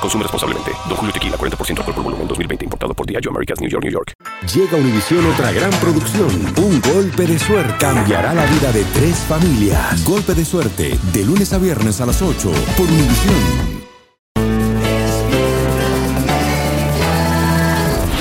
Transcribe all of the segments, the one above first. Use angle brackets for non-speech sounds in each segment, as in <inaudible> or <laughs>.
Consume responsablemente. Don Julio Tequila, 40% alcohol por volumen, 2020. Importado por Diageo Americas, New York, New York. Llega a Univisión otra gran producción. Un golpe de suerte. Cambiará la vida de tres familias. Golpe de suerte. De lunes a viernes a las 8. Por Univisión.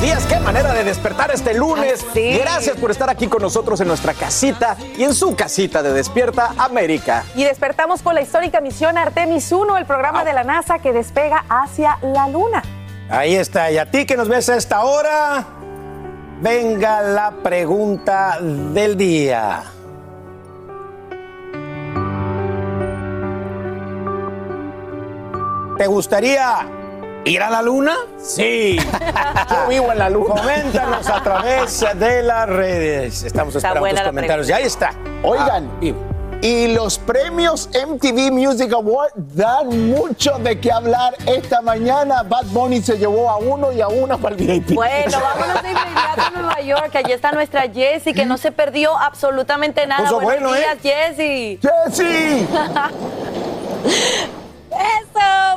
Buenos días, qué manera de despertar este lunes. Sí. Gracias por estar aquí con nosotros en nuestra casita y en su casita de Despierta América. Y despertamos con la histórica misión Artemis 1, el programa de la NASA que despega hacia la Luna. Ahí está, y a ti que nos ves a esta hora, venga la pregunta del día. ¿Te gustaría ir a la luna? Sí. <laughs> Yo vivo en la luna. Coméntanos a través de las redes. Estamos Está esperando tus comentarios. Y ahí está. Oigan, Ah, y- y los premios MTV Music Award dan mucho de qué hablar. Esta mañana Bad Bunny se llevó a uno y a una para el VIP. Bueno, <laughs> vámonos de inmediato a Nueva York. Allí está nuestra Jessie, que no se perdió absolutamente nada. Puso Buenos bueno, días, ¿eh? Jessie. ¡Jessy! <laughs>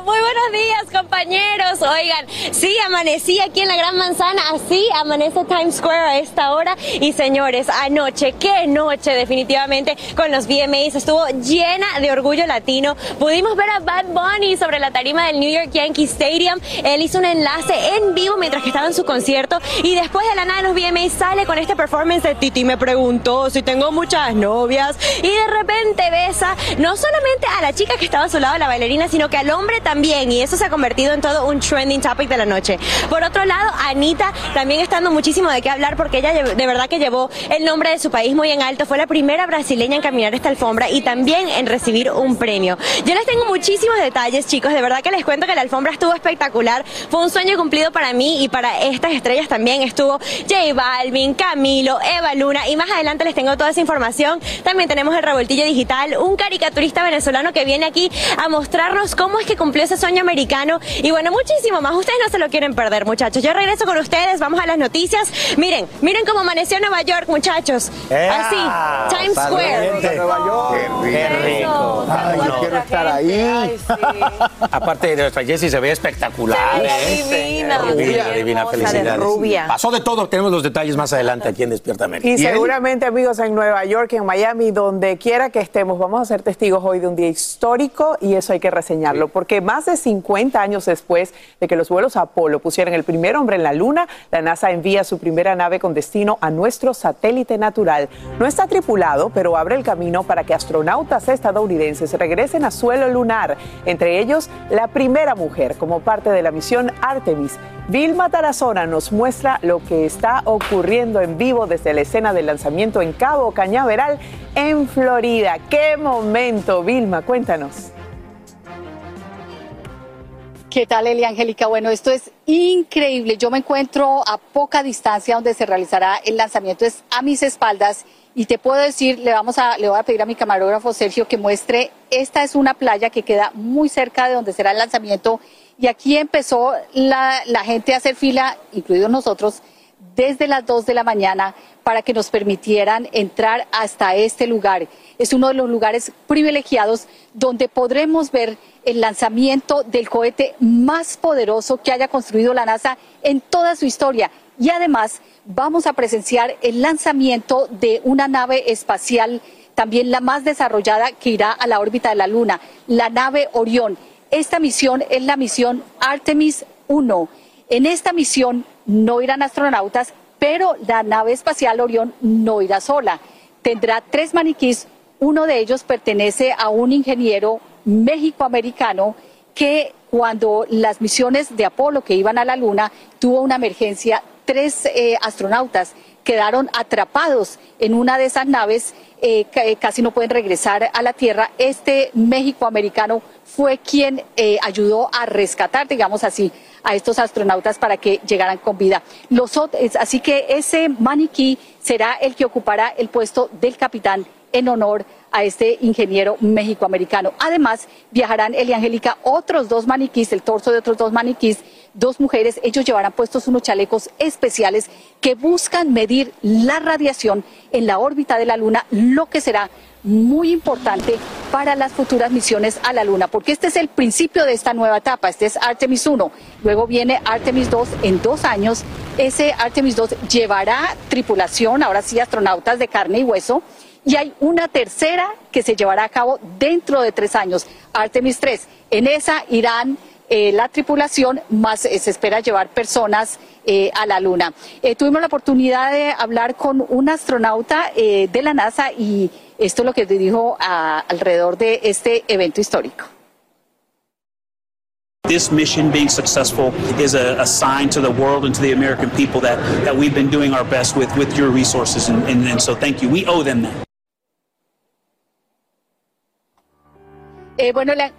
Muy buenos días compañeros. Oigan, sí, amanecí aquí en la Gran Manzana, así amanece Times Square a esta hora. Y señores, anoche, qué noche definitivamente con los VMAs, estuvo llena de orgullo latino. Pudimos ver a Bad Bunny sobre la tarima del New York Yankee Stadium. Él hizo un enlace en vivo mientras que estaba en su concierto y después de la nada de los VMAs sale con este performance de Titi me preguntó si tengo muchas novias y de repente besa no solamente a la chica que estaba a su lado, la bailarina, sino que al hombre también y eso se ha convertido en todo un trending topic de la noche. Por otro lado, Anita también está dando muchísimo de qué hablar porque ella de verdad que llevó el nombre de su país muy en alto, fue la primera brasileña en caminar esta alfombra y también en recibir un premio. Yo les tengo muchísimos detalles, chicos, de verdad que les cuento que la alfombra estuvo espectacular, fue un sueño cumplido para mí y para estas estrellas también estuvo J Balvin, Camilo, Eva Luna y más adelante les tengo toda esa información. También tenemos el revoltillo digital, un caricaturista venezolano que viene aquí a mostrarnos cómo es que cumplió ese sueño americano y bueno, muchísimo más. Ustedes no se lo quieren perder, muchachos. Yo regreso con ustedes, vamos a las noticias. Miren, miren cómo amaneció Nueva York, muchachos. ¡Ea! Así, Times Square. a Nueva York. Qué rico. Ay, yo quiero estar ahí. <laughs> Aparte de nuestra Jessie se ve espectacular. Se ¿eh? ve divina, Divina, divina, rubia. Pasó de todo, tenemos los detalles más adelante aquí en Despierta América. Y seguramente, amigos, en Nueva York, en Miami, donde quiera que estemos, vamos a ser testigos hoy de un día histórico y eso hay que reseñarlo, porque más de 50 años después de que los vuelos Apolo pusieran el primer hombre en la Luna, la NASA envía su primera nave con destino a nuestro satélite natural. No está tripulado, pero abre el camino para que astronautas estadounidenses regresen a suelo lunar, entre ellos la primera mujer como parte de la misión Artemis. Vilma Tarazona nos muestra lo que está ocurriendo en vivo desde la escena del lanzamiento en Cabo Cañaveral, en Florida. ¡Qué momento, Vilma! Cuéntanos. ¿Qué tal, Eli Angélica? Bueno, esto es increíble. Yo me encuentro a poca distancia donde se realizará el lanzamiento. Es a mis espaldas y te puedo decir, le vamos a, le voy a pedir a mi camarógrafo Sergio que muestre. Esta es una playa que queda muy cerca de donde será el lanzamiento y aquí empezó la, la gente a hacer fila, incluidos nosotros, desde las 2 de la mañana para que nos permitieran entrar hasta este lugar. Es uno de los lugares privilegiados donde podremos ver el lanzamiento del cohete más poderoso que haya construido la NASA en toda su historia. Y además vamos a presenciar el lanzamiento de una nave espacial, también la más desarrollada que irá a la órbita de la Luna, la nave Orión. Esta misión es la misión Artemis 1. En esta misión no irán astronautas, pero la nave espacial Orión no irá sola. Tendrá tres maniquís, uno de ellos pertenece a un ingeniero méxico-americano que cuando las misiones de Apolo que iban a la Luna tuvo una emergencia, tres eh, astronautas quedaron atrapados en una de esas naves, eh, eh, casi no pueden regresar a la Tierra. Este México americano fue quien ayudó a rescatar, digamos así, a estos astronautas para que llegaran con vida. Los, así que ese maniquí será el que ocupará el puesto del capitán en honor a este ingeniero mexicoamericano. Además, viajarán Eli Angélica otros dos maniquís, el torso de otros dos maniquís, dos mujeres. Ellos llevarán puestos unos chalecos especiales que buscan medir la radiación en la órbita de la Luna, lo que será muy importante para las futuras misiones a la Luna, porque este es el principio de esta nueva etapa. Este es Artemis 1, luego viene Artemis 2 en dos años. Ese Artemis 2 llevará tripulación, ahora sí astronautas de carne y hueso, y hay una tercera que se llevará a cabo dentro de tres años, Artemis 3. En esa irán eh, la tripulación, más eh, se espera llevar personas eh, a la Luna. tuvimos la oportunidad de hablar con un astronauta de la NASA y esto es lo que dijo alrededor de este evento histórico. This mission being successful is a, a, sign to the world and to the American people that, that we've been doing our best with, with your resources. And so thank you. We owe them that. Eh, bueno, la,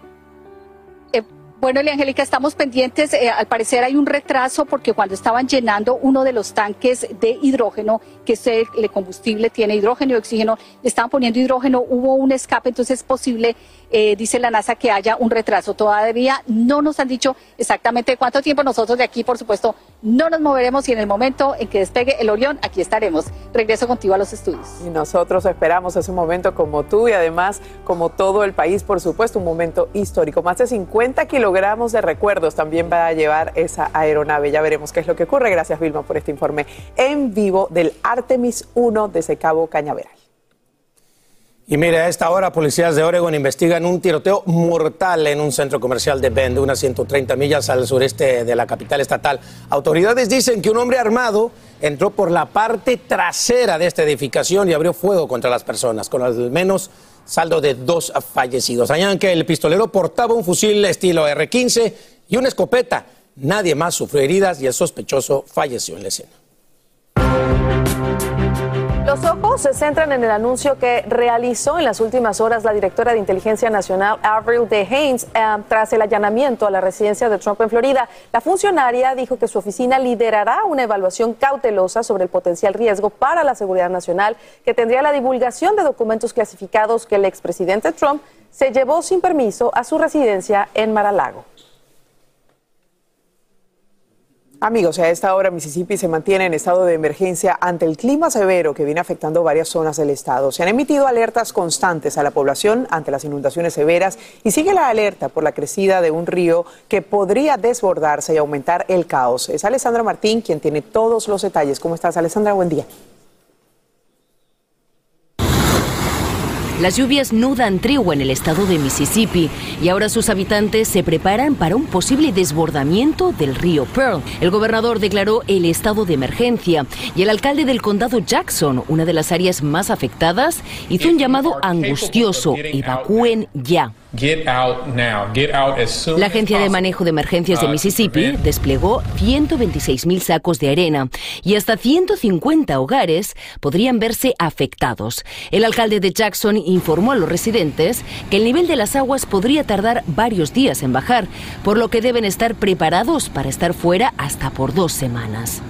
eh, bueno, Angélica, estamos pendientes. Eh, al parecer hay un retraso porque cuando estaban llenando uno de los tanques de hidrógeno, que es el, combustible, tiene hidrógeno y oxígeno, le estaban poniendo hidrógeno, hubo un escape, entonces es posible eh, dice la NASA que haya un retraso. Todavía no nos han dicho exactamente cuánto tiempo. Nosotros de aquí, por supuesto, no nos moveremos y en el momento en que despegue el Orión, aquí estaremos. Regreso contigo a los estudios. Y nosotros esperamos ese momento como tú y además como todo el país, por supuesto, un momento histórico. Más de 50 kilogramos de recuerdos también va a llevar esa aeronave. Ya veremos qué es lo que ocurre. Gracias, Vilma, por este informe en vivo del Artemis 1 de Cabo Cañaveral. Y mire, a esta hora policías de Oregon investigan un tiroteo mortal en un centro comercial de Bend, unas 130 millas al sureste de la capital estatal. Autoridades dicen que un hombre armado entró por la parte trasera de esta edificación y abrió fuego contra las personas, con al menos saldo de dos fallecidos. Añaden que el pistolero portaba un fusil estilo R-15 y una escopeta. Nadie más sufrió heridas y el sospechoso falleció en la escena. Los ojos se centran en el anuncio que realizó en las últimas horas la directora de Inteligencia Nacional, Avril de Haynes, eh, tras el allanamiento a la residencia de Trump en Florida. La funcionaria dijo que su oficina liderará una evaluación cautelosa sobre el potencial riesgo para la seguridad nacional que tendría la divulgación de documentos clasificados que el expresidente Trump se llevó sin permiso a su residencia en Mar-a-Lago. Amigos, a esta hora Mississippi se mantiene en estado de emergencia ante el clima severo que viene afectando varias zonas del estado. Se han emitido alertas constantes a la población ante las inundaciones severas y sigue la alerta por la crecida de un río que podría desbordarse y aumentar el caos. Es Alessandra Martín quien tiene todos los detalles. ¿Cómo estás, Alessandra? Buen día. Las lluvias no dan tregua en el estado de Mississippi y ahora sus habitantes se preparan para un posible desbordamiento del río Pearl. El gobernador declaró el estado de emergencia y el alcalde del condado Jackson, una de las áreas más afectadas, hizo un llamado angustioso, evacúen ya. La Agencia de Manejo de Emergencias de uh, Mississippi desplegó 126.000 sacos de arena y hasta 150 hogares podrían verse afectados. El alcalde de Jackson informó a los residentes que el nivel de las aguas podría tardar varios días en bajar, por lo que deben estar preparados para estar fuera hasta por dos semanas.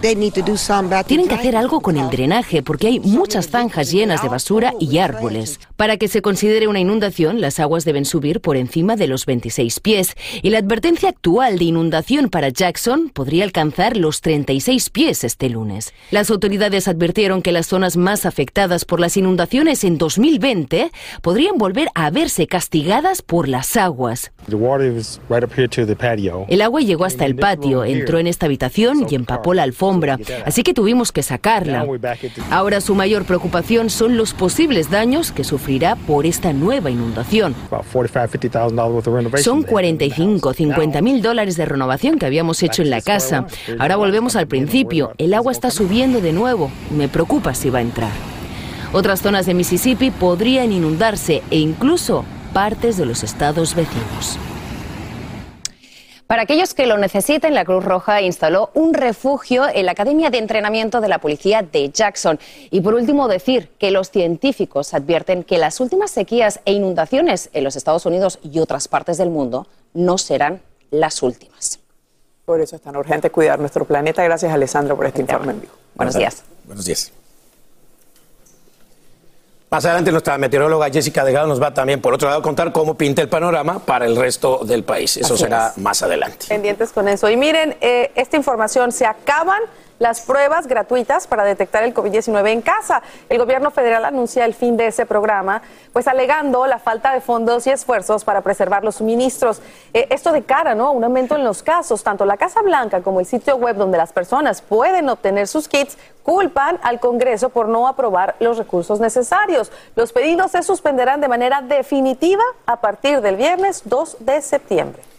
Tienen que hacer algo con el drenaje porque hay muchas zanjas llenas de basura y árboles. Para que se considere una inundación, las aguas deben subir por encima de los 26 pies y la advertencia actual de inundación para Jackson podría alcanzar los 36 pies este lunes. Las autoridades advirtieron que las zonas más afectadas por las inundaciones en 2020 podrían volver a verse castigadas por las aguas. El agua llegó hasta el patio, entró en esta habitación y empapó la alfombra, así que tuvimos que sacarla. Ahora su mayor preocupación son los posibles daños que sufrirá por esta nueva inundación. Son 45, 50 mil dólares de renovación que habíamos hecho en la casa. Ahora volvemos al principio. El agua está subiendo de nuevo. Me preocupa si va a entrar. Otras zonas de Mississippi podrían inundarse e incluso partes de los estados vecinos. Para aquellos que lo necesiten, la Cruz Roja instaló un refugio en la Academia de Entrenamiento de la Policía de Jackson. Y por último, decir que los científicos advierten que las últimas sequías e inundaciones en los Estados Unidos y otras partes del mundo no serán las últimas. Por eso es tan urgente cuidar nuestro planeta. Gracias, Alessandro, por este informe en vivo. Buenos días. Buenos días. Más adelante nuestra meteoróloga Jessica Delgado nos va también por otro lado a contar cómo pinta el panorama para el resto del país. Eso Así será es. más adelante. Pendientes con eso. Y miren, eh, esta información, se acaban las pruebas gratuitas para detectar el COVID-19 en casa. El gobierno federal anuncia el fin de ese programa, pues alegando la falta de fondos y esfuerzos para preservar los suministros. Eh, esto de cara ¿no? a un aumento en los casos. Tanto la Casa Blanca como el sitio web donde las personas pueden obtener sus kits culpan al Congreso por no aprobar los recursos necesarios. Los pedidos se suspenderán de manera definitiva a partir del viernes 2 de septiembre.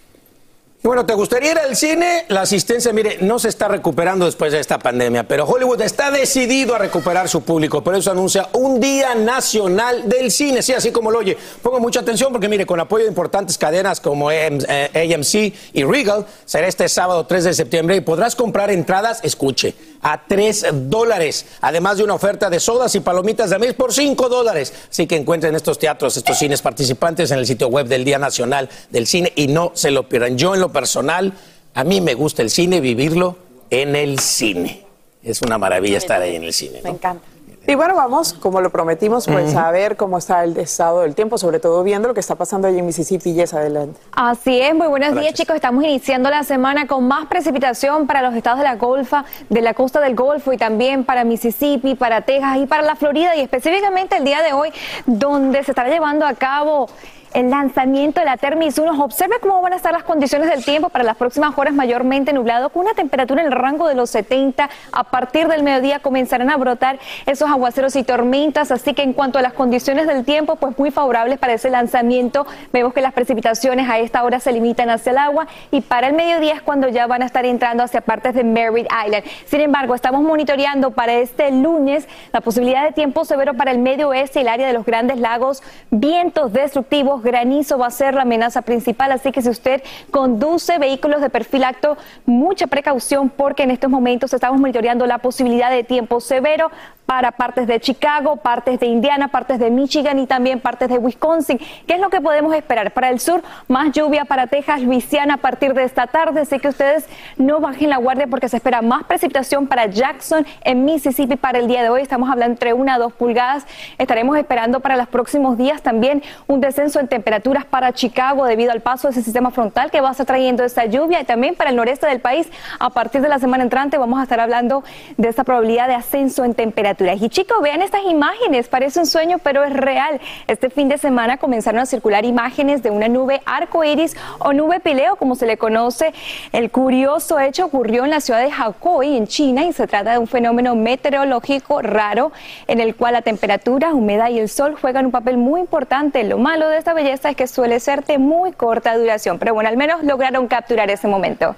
Bueno, ¿te gustaría ir al cine? La asistencia, mire, no se está recuperando después de esta pandemia, pero Hollywood está decidido a recuperar su público. Por eso anuncia un Día Nacional del Cine. Sí, así como lo oye. Pongo mucha atención porque, mire, con apoyo de importantes cadenas como eh, AMC y Regal, será este sábado 3 de septiembre y podrás comprar entradas, escuche, a 3 dólares. Además de una oferta de sodas y palomitas de mes por 5 dólares. Así que encuentren estos teatros, estos cines participantes en el sitio web del Día Nacional del Cine y no se lo pierdan. Yo en lo personal, a mí me gusta el cine, vivirlo en el cine. Es una maravilla estar ahí en el cine. Me encanta. Y bueno, vamos, como lo prometimos, pues a ver cómo está el estado del tiempo, sobre todo viendo lo que está pasando allí en Mississippi. Yes, adelante. Así es, muy buenos días chicos. Estamos iniciando la semana con más precipitación para los estados de la Golfa, de la costa del Golfo y también para Mississippi, para Texas y para la Florida y específicamente el día de hoy donde se estará llevando a cabo el lanzamiento de la Termis 1. Observe cómo van a estar las condiciones del tiempo para las próximas horas mayormente nublado con una temperatura en el rango de los 70. A partir del mediodía comenzarán a brotar esos aguaceros y tormentas, así que en cuanto a las condiciones del tiempo, pues muy favorables para ese lanzamiento. Vemos que las precipitaciones a esta hora se limitan hacia el agua y para el mediodía es cuando ya van a estar entrando hacia partes de Merritt Island. Sin embargo, estamos monitoreando para este lunes la posibilidad de tiempo severo para el medio oeste y el área de los grandes lagos, vientos destructivos, granizo va a ser la amenaza principal, así que si usted conduce vehículos de perfil alto, mucha precaución porque en estos momentos estamos monitoreando la posibilidad de tiempo severo para partes de Chicago, partes de Indiana, partes de Michigan y también partes de Wisconsin. ¿Qué es lo que podemos esperar? Para el sur, más lluvia para Texas, Luisiana a partir de esta tarde, así que ustedes no bajen la guardia porque se espera más precipitación para Jackson en Mississippi para el día de hoy. Estamos hablando entre una a dos pulgadas. Estaremos esperando para los próximos días también un descenso temperaturas para Chicago debido al paso de ese sistema frontal que va a estar trayendo esta lluvia y también para el noreste del país. A partir de la semana entrante vamos a estar hablando de esta probabilidad de ascenso en temperaturas. Y chicos, vean estas imágenes, parece un sueño, pero es real. Este fin de semana comenzaron a circular imágenes de una nube arco iris o nube pileo, como se le conoce. El curioso hecho ocurrió en la ciudad de Hakoi, en China, y se trata de un fenómeno meteorológico raro en el cual la temperatura, humedad y el sol juegan un papel muy importante. Lo malo de esta belleza es que suele ser de muy corta duración, pero bueno, al menos lograron capturar ese momento.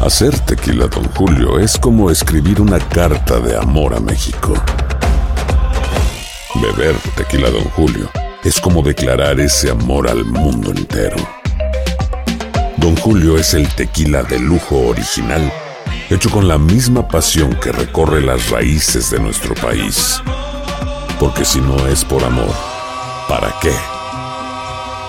Hacer tequila, Don Julio, es como escribir una carta de amor a México. Beber tequila, Don Julio, es como declarar ese amor al mundo entero. Don Julio es el tequila de lujo original, hecho con la misma pasión que recorre las raíces de nuestro país. Porque si no es por amor, ¿para qué?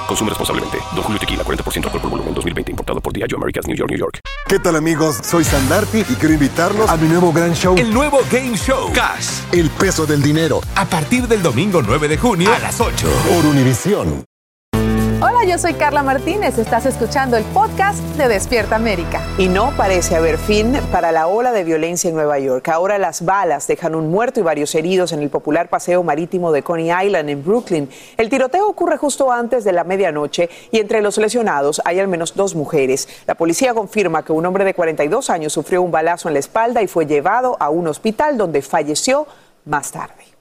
Consume responsablemente. Don Julio Tequila, 40% alcohol por volumen, 2020. Importado por Diageo Americas, New York, New York. ¿Qué tal amigos? Soy Sandarti y quiero invitarlos a mi nuevo gran show. El nuevo Game Show. Cash. El peso del dinero. A partir del domingo 9 de junio a las 8. Por Univisión. Yo soy Carla Martínez. Estás escuchando el podcast de Despierta América. Y no parece haber fin para la ola de violencia en Nueva York. Ahora las balas dejan un muerto y varios heridos en el popular paseo marítimo de Coney Island en Brooklyn. El tiroteo ocurre justo antes de la medianoche y entre los lesionados hay al menos dos mujeres. La policía confirma que un hombre de 42 años sufrió un balazo en la espalda y fue llevado a un hospital donde falleció más tarde.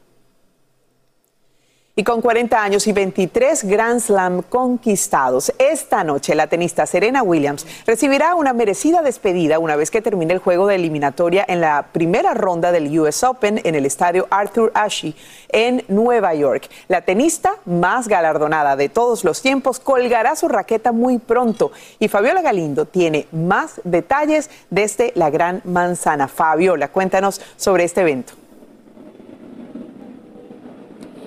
Y con 40 años y 23 Grand Slam conquistados, esta noche la tenista Serena Williams recibirá una merecida despedida una vez que termine el juego de eliminatoria en la primera ronda del US Open en el estadio Arthur Ashe en Nueva York. La tenista más galardonada de todos los tiempos colgará su raqueta muy pronto y Fabiola Galindo tiene más detalles desde la Gran Manzana. Fabiola, cuéntanos sobre este evento.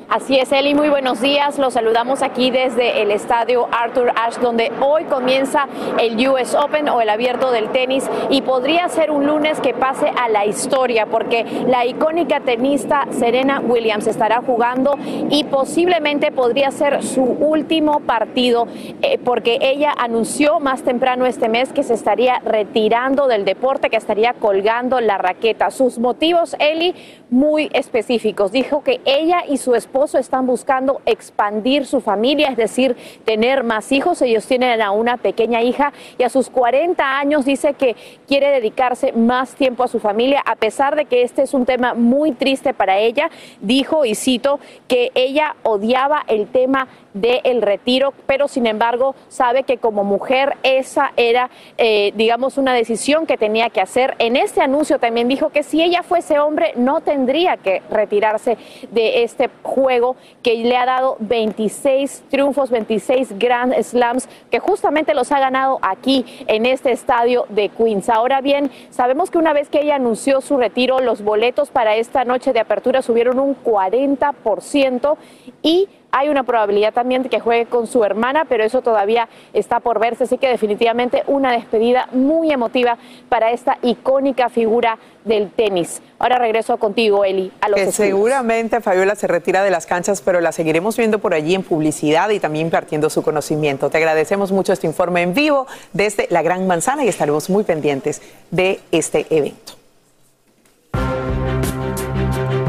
Así es, Eli, muy buenos días. Los saludamos aquí desde el estadio Arthur Ashe, donde hoy comienza el US Open o el abierto del tenis y podría ser un lunes que pase a la historia porque la icónica tenista Serena Williams estará jugando y posiblemente podría ser su último partido eh, porque ella anunció más temprano este mes que se estaría retirando del deporte, que estaría colgando la raqueta. Sus motivos, Eli, muy específicos. Dijo que ella y su esposo están buscando expandir su familia, es decir, tener más hijos. Ellos tienen a una pequeña hija y a sus 40 años dice que quiere dedicarse más tiempo a su familia, a pesar de que este es un tema muy triste para ella. Dijo, y cito, que ella odiaba el tema del retiro, pero sin embargo sabe que como mujer esa era, eh, digamos, una decisión que tenía que hacer. En este anuncio también dijo que si ella fuese hombre no tendría que retirarse de este juego que le ha dado 26 triunfos, 26 Grand Slams, que justamente los ha ganado aquí en este estadio de Queens. Ahora bien, sabemos que una vez que ella anunció su retiro, los boletos para esta noche de apertura subieron un 40% y hay una probabilidad también de que juegue con su hermana, pero eso todavía está por verse. Así que definitivamente una despedida muy emotiva para esta icónica figura del tenis. Ahora regreso contigo, Eli, a los que seguramente Fabiola se retira de las canchas, pero la seguiremos viendo por allí en publicidad y también impartiendo su conocimiento. Te agradecemos mucho este informe en vivo desde la Gran Manzana y estaremos muy pendientes de este evento.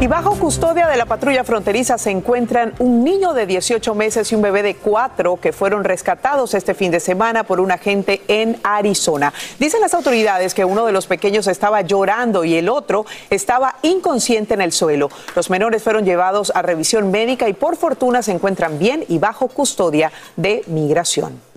Y bajo custodia de la patrulla fronteriza se encuentran un niño de 18 meses y un bebé de 4 que fueron rescatados este fin de semana por un agente en Arizona. Dicen las autoridades que uno de los pequeños estaba llorando y el otro estaba inconsciente en el suelo. Los menores fueron llevados a revisión médica y por fortuna se encuentran bien y bajo custodia de migración.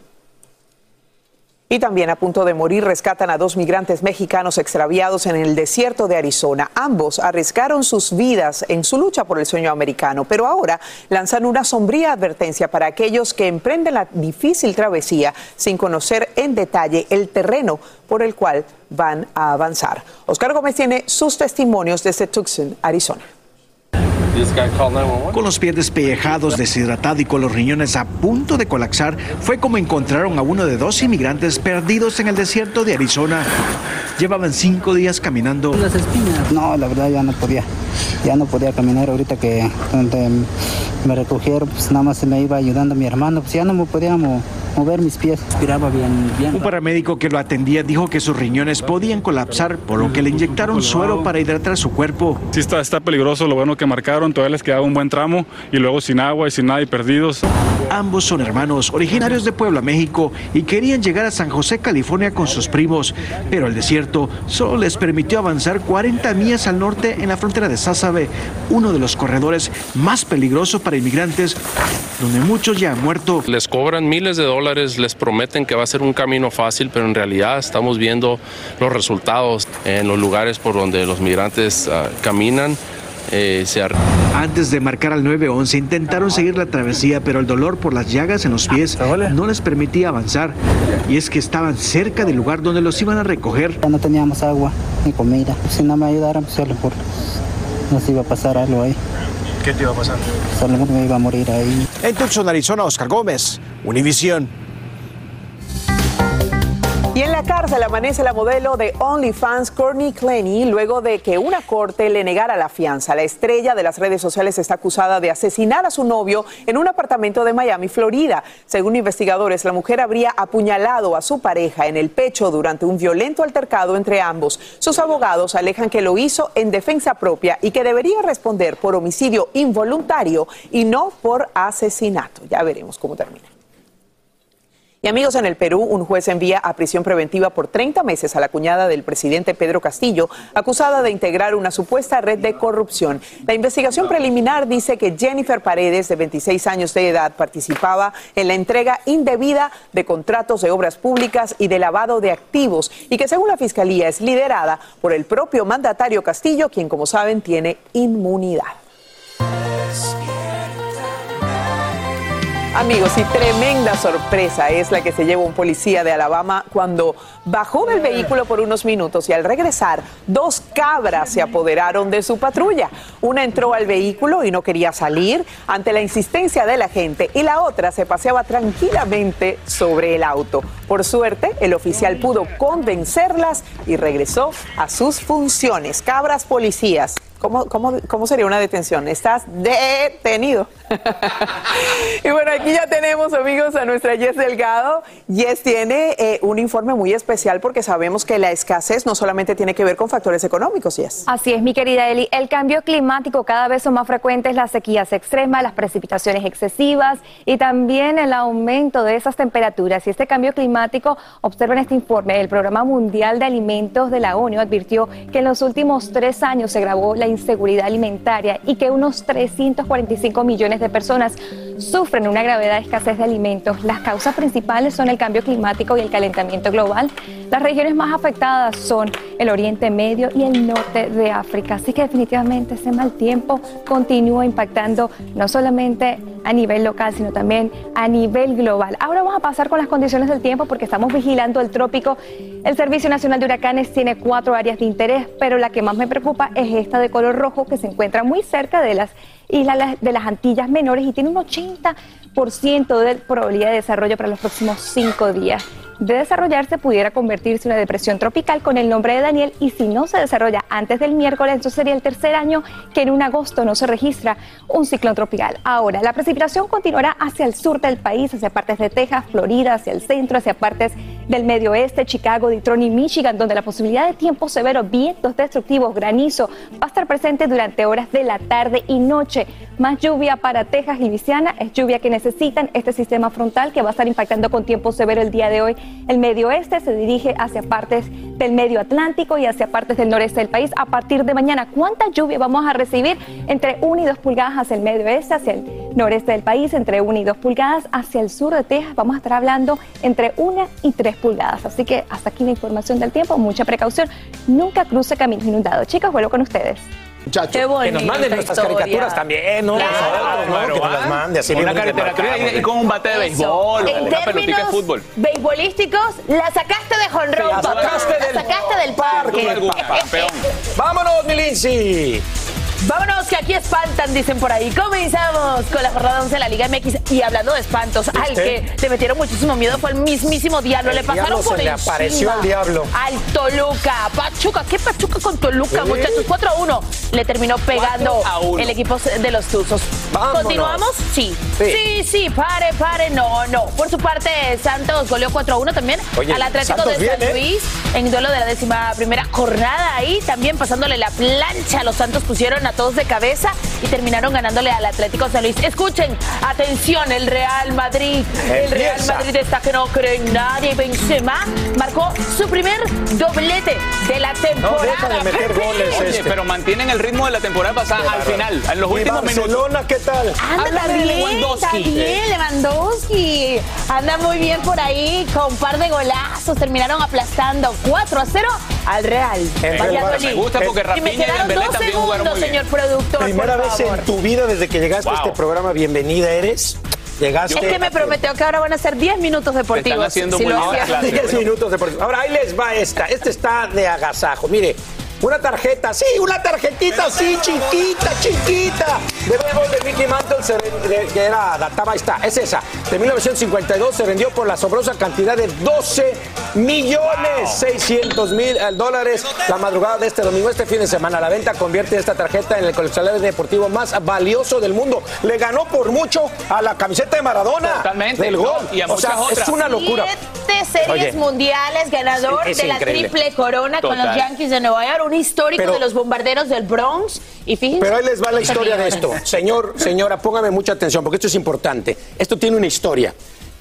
Y también a punto de morir rescatan a dos migrantes mexicanos extraviados en el desierto de Arizona. Ambos arriesgaron sus vidas en su lucha por el sueño americano, pero ahora lanzan una sombría advertencia para aquellos que emprenden la difícil travesía sin conocer en detalle el terreno por el cual van a avanzar. Oscar Gómez tiene sus testimonios desde Tucson, Arizona. Con los pies despellejados, deshidratado y con los riñones a punto de colapsar, fue como encontraron a uno de dos inmigrantes perdidos en el desierto de Arizona. Llevaban cinco días caminando. Las espinas. No, la verdad ya no podía. Ya no podía caminar ahorita que donde me recogieron, pues nada más se me iba ayudando mi hermano, pues ya no me podía mover mis pies. Respiraba bien, bien. Un paramédico que lo atendía dijo que sus riñones podían colapsar, por lo que le inyectaron suero para hidratar su cuerpo. Sí está, está peligroso, lo bueno que marcaron todavía les quedaba un buen tramo y luego sin agua y sin nada y perdidos. Ambos son hermanos, originarios de Puebla, México, y querían llegar a San José, California con sus primos, pero el desierto solo les permitió avanzar 40 millas al norte en la frontera de Sázabe, uno de los corredores más peligrosos para inmigrantes, donde muchos ya han muerto. Les cobran miles de dólares, les prometen que va a ser un camino fácil, pero en realidad estamos viendo los resultados en los lugares por donde los migrantes uh, caminan. Eh, se Antes de marcar al 911 intentaron seguir la travesía, pero el dolor por las llagas en los pies no les permitía avanzar. Y es que estaban cerca del lugar donde los iban a recoger. Ya no teníamos agua ni comida. Si no me ayudaran, pues solo por nos iba a pasar algo ahí. ¿Qué te iba a pasar? Solo me iba a morir ahí. En Tucson, Arizona, Oscar Gómez, Univisión. En la cárcel amanece la modelo de OnlyFans, Courtney Clenny, luego de que una corte le negara la fianza. La estrella de las redes sociales está acusada de asesinar a su novio en un apartamento de Miami, Florida. Según investigadores, la mujer habría apuñalado a su pareja en el pecho durante un violento altercado entre ambos. Sus abogados alejan que lo hizo en defensa propia y que debería responder por homicidio involuntario y no por asesinato. Ya veremos cómo termina. Y amigos, en el Perú, un juez envía a prisión preventiva por 30 meses a la cuñada del presidente Pedro Castillo, acusada de integrar una supuesta red de corrupción. La investigación preliminar dice que Jennifer Paredes, de 26 años de edad, participaba en la entrega indebida de contratos de obras públicas y de lavado de activos, y que según la Fiscalía es liderada por el propio mandatario Castillo, quien, como saben, tiene inmunidad. Amigos, y tremenda sorpresa es la que se lleva un policía de Alabama cuando bajó del vehículo por unos minutos y al regresar, dos cabras se apoderaron de su patrulla. Una entró al vehículo y no quería salir ante la insistencia de la gente y la otra se paseaba tranquilamente sobre el auto. Por suerte, el oficial pudo convencerlas y regresó a sus funciones. Cabras policías. ¿Cómo, cómo, cómo sería una detención? Estás detenido. <laughs> y bueno, aquí ya tenemos, amigos, a nuestra Jess Delgado. Jess tiene eh, un informe muy especial porque sabemos que la escasez no solamente tiene que ver con factores económicos, Jess. Así es, mi querida Eli. El cambio climático cada vez son más frecuentes, las sequías extremas, las precipitaciones excesivas y también el aumento de esas temperaturas. Y este cambio climático, observen este informe, el Programa Mundial de Alimentos de la ONU advirtió que en los últimos tres años se agravó la inseguridad alimentaria y que unos 345 millones de personas sufren una gravedad escasez de alimentos. Las causas principales son el cambio climático y el calentamiento global. Las regiones más afectadas son el Oriente Medio y el norte de África. Así que definitivamente ese mal tiempo continúa impactando no solamente a nivel local, sino también a nivel global. Ahora vamos a pasar con las condiciones del tiempo porque estamos vigilando el trópico. El Servicio Nacional de Huracanes tiene cuatro áreas de interés, pero la que más me preocupa es esta de color rojo que se encuentra muy cerca de las islas de las Antillas Menores y tiene un 80% de probabilidad de desarrollo para los próximos cinco días de desarrollarse pudiera convertirse en una depresión tropical con el nombre de Daniel y si no se desarrolla antes del miércoles, entonces sería el tercer año que en un agosto no se registra un ciclón tropical. Ahora, la precipitación continuará hacia el sur del país, hacia partes de Texas, Florida, hacia el centro, hacia partes del medio oeste, Chicago, Detroit y Michigan, donde la posibilidad de tiempo severo, vientos destructivos, granizo, va a estar presente durante horas de la tarde y noche. Más lluvia para Texas y Luisiana, es lluvia que necesitan este sistema frontal que va a estar impactando con tiempo severo el día de hoy el medio oeste se dirige hacia partes del medio Atlántico y hacia partes del noreste del país. A partir de mañana, ¿cuánta lluvia vamos a recibir? Entre 1 y 2 pulgadas hacia el medio oeste, hacia el noreste del país, entre 1 y 2 pulgadas hacia el sur de Texas. Vamos a estar hablando entre 1 y 3 pulgadas. Así que hasta aquí la información del tiempo. Mucha precaución. Nunca cruce caminos inundados. Chicos, vuelvo con ustedes. Muchachos, Qué que nos manden nuestras historia. caricaturas también, ¿no? Claro, Nosotros, ¿no? claro, que nos ah. las mande, así Una caricatura bonito. y con un bate de béisbol, En una pelotita de fútbol. beisbolísticos, la sacaste de jonrón, La papá. sacaste del- La sacaste del parque. ¡Vámonos, mi Lindsay! Vámonos, que aquí espantan, dicen por ahí. Comenzamos con la jornada 11 de la Liga MX. Y hablando de espantos, al que le metieron muchísimo miedo fue el mismísimo Diablo. El le pasaron Diablo por se le apareció al Diablo. Al Toluca. Pachuca, ¿qué Pachuca con Toluca, muchachos? 4 a 1. Le terminó pegando 4 a 1. el equipo de los Tuzos. Vámonos. ¿Continuamos? Sí. Sí. sí. Sí, pare, pare. No, no. Por su parte, Santos goleó 4 a 1 también Oye, al Atlético Santos de San bien, ¿eh? Luis en duelo de la décima primera jornada ahí, también pasándole la plancha. Los Santos pusieron a todos de cabeza y terminaron ganándole al Atlético de San Luis. Escuchen, atención, el Real Madrid. El Real. Madrid está que no cree en nadie. Benzema marcó su primer doblete de la temporada. deja de meter goles Oye, este. pero mantienen el ritmo de la temporada pasada al final, en los ¿Y últimos minutos. Barcelona qué tal? Anda también, Lewandowski. también, Lewandowski. Anda muy bien por ahí, con un par de golazos. Terminaron aplastando 4 a 0 al Real. El Real Valladolid. Me gusta porque Y me Rafinha y quedaron Dembélé dos también jugaron segundos, muy bien. señor productor, Primera por vez favor. en tu vida desde que llegaste a Wow. este programa, bienvenida eres. Llegaste. Es que me prometió que ahora van a ser 10 minutos deportivos. haciendo si muy lo bien hacía. la clase. 10 minutos de por- Ahora ahí les va esta. Este está de agasajo. Mire, una tarjeta, sí, una tarjetita así, chiquita, chiquita. De béisbol de Mickey Mantle, se de- que era, databa, ahí está, es esa. De 1952 se vendió por la asombrosa cantidad de 12 millones 600 mil eh, dólares la madrugada de este domingo, este fin de semana. La venta convierte esta tarjeta en el coleccionable deportivo más valioso del mundo. Le ganó por mucho a la camiseta de Maradona Totalmente, del no, gol. y a o sea, muchas es otras. una locura. Siete series Oye. mundiales, ganador Es de la increíble. triple corona con los Yankees de Nueva York, un histórico Pero- de los bombarderos del Bronx. Y fíjense. Pero ahí les va la historia de esto. Señor, señora, póngame mucha atención porque esto es importante. Esto tiene una historia.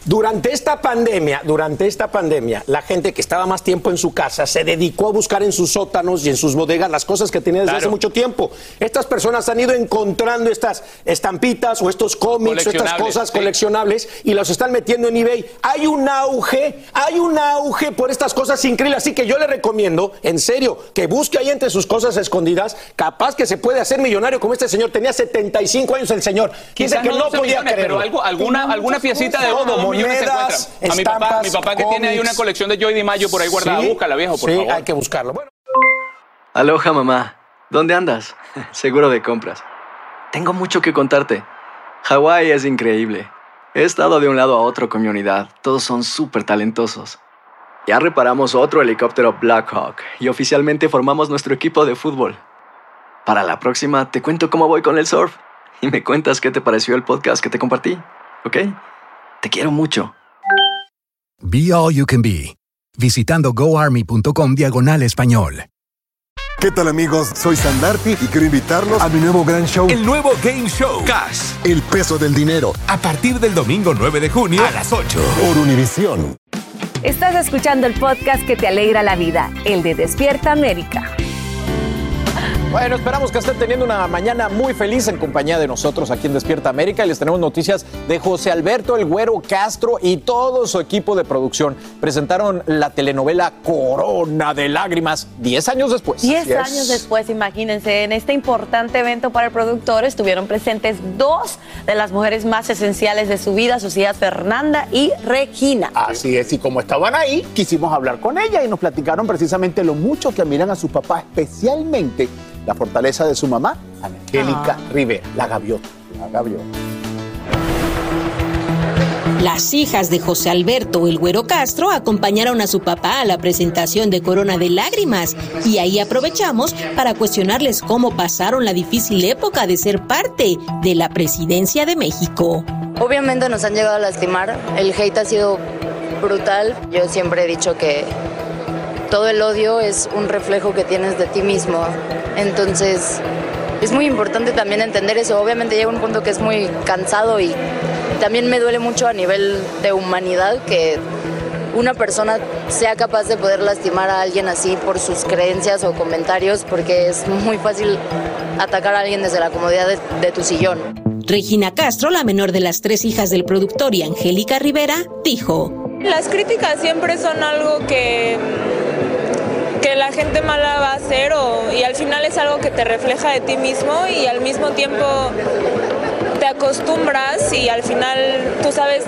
Durante esta pandemia, durante esta pandemia, la gente que estaba más tiempo en su casa se dedicó a buscar en sus sótanos y en sus bodegas las cosas que tenía desde hace mucho tiempo. Estas personas han ido encontrando estas estampitas o estos cómics o estas cosas sí. coleccionables y los están metiendo en eBay. Hay un auge, hay un auge por estas cosas increíbles. Así que yo le recomiendo, en serio, que busque ahí entre sus cosas escondidas. Capaz que se puede hacer millonario como este señor. Tenía 75 años el señor. Dice que no, 12 podía millones, creerlo. pero algo- alguna, alguna piecita de oro, monedas. A mi papá, estampas, mi papá que tiene ahí una colección de Joy DiMaggio por ahí guardada. Sí, Búscala, viejo, por sí, favor. hay que buscarlo. Bueno, Aloha mamá, ¿dónde andas? <laughs> Seguro de compras. Tengo mucho que contarte. Hawái es increíble. He estado de un lado a otro con mi unidad. Todos son súper talentosos. Ya reparamos otro helicóptero Blackhawk y oficialmente formamos nuestro equipo de fútbol. Para la próxima te cuento cómo voy con el surf y me cuentas qué te pareció el podcast que te compartí, ¿ok? Te quiero mucho. Be All You Can Be, visitando goarmy.com diagonal español. ¿Qué tal amigos? Soy Sandarti y quiero invitarlos a mi nuevo gran show. El nuevo Game Show Cash. El peso del dinero. A partir del domingo 9 de junio a las 8. Por Univisión. Estás escuchando el podcast que te alegra la vida, el de Despierta América. Bueno, esperamos que estén teniendo una mañana muy feliz en compañía de nosotros aquí en Despierta América y les tenemos noticias de José Alberto El Güero Castro y todo su equipo de producción. Presentaron la telenovela Corona de Lágrimas 10 años después. Diez años después, imagínense, en este importante evento para el productor estuvieron presentes dos de las mujeres más esenciales de su vida, sus hijas Fernanda y Regina. Así es, y como estaban ahí, quisimos hablar con ella y nos platicaron precisamente lo mucho que admiran a su papá, especialmente la fortaleza de su mamá, Angélica Rivera, la gaviota. La gaviota. Las hijas de José Alberto El Güero Castro acompañaron a su papá a la presentación de Corona de Lágrimas y ahí aprovechamos para cuestionarles cómo pasaron la difícil época de ser parte de la presidencia de México. Obviamente nos han llegado a lastimar, el hate ha sido brutal. Yo siempre he dicho que todo el odio es un reflejo que tienes de ti mismo. Entonces es muy importante también entender eso. Obviamente llega un punto que es muy cansado y también me duele mucho a nivel de humanidad que una persona sea capaz de poder lastimar a alguien así por sus creencias o comentarios porque es muy fácil atacar a alguien desde la comodidad de, de tu sillón. Regina Castro, la menor de las tres hijas del productor y Angélica Rivera, dijo, Las críticas siempre son algo que, que la gente mala va a hacer o- y al final es algo que te refleja de ti mismo y al mismo tiempo te acostumbras y al final tú sabes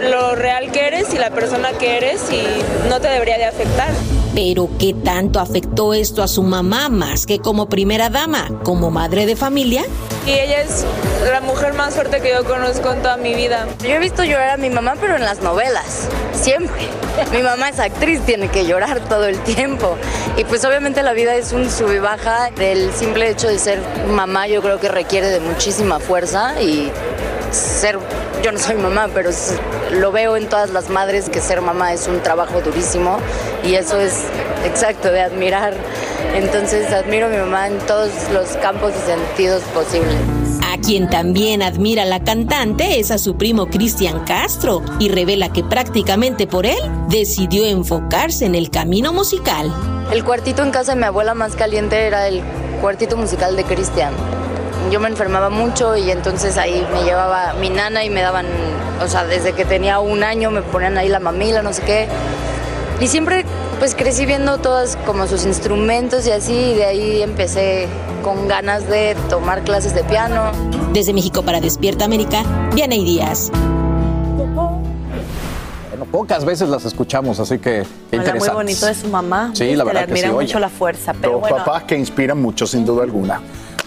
lo real que eres y la persona que eres y no te debería de afectar. Pero ¿qué tanto afectó esto a su mamá más que como primera dama, como madre de familia? Y ella es la mujer más fuerte que yo conozco en toda mi vida. Yo he visto llorar a mi mamá, pero en las novelas, siempre. Mi mamá es actriz, tiene que llorar todo el tiempo. Y pues obviamente la vida es un sub y baja. Del simple hecho de ser mamá yo creo que requiere de muchísima fuerza y ser, yo no soy mamá, pero lo veo en todas las madres que ser mamá es un trabajo durísimo y eso es exacto de admirar. Entonces admiro a mi mamá en todos los campos y sentidos posibles. A quien también admira la cantante es a su primo Cristian Castro y revela que prácticamente por él decidió enfocarse en el camino musical. El cuartito en casa de mi abuela más caliente era el cuartito musical de Cristian. Yo me enfermaba mucho y entonces ahí me llevaba mi nana y me daban, o sea, desde que tenía un año me ponían ahí la mamila, no sé qué. Y siempre pues crecí viendo todas como sus instrumentos y así, y de ahí empecé con ganas de tomar clases de piano. Desde México para Despierta América, Vianey Díaz. Bueno, pocas veces las escuchamos, así que qué Hola, muy interesante. bonito de su mamá. Sí, la Se verdad le que admira sí, oye. mucho la fuerza, pero Dos bueno. papás que inspiran mucho, sin duda alguna.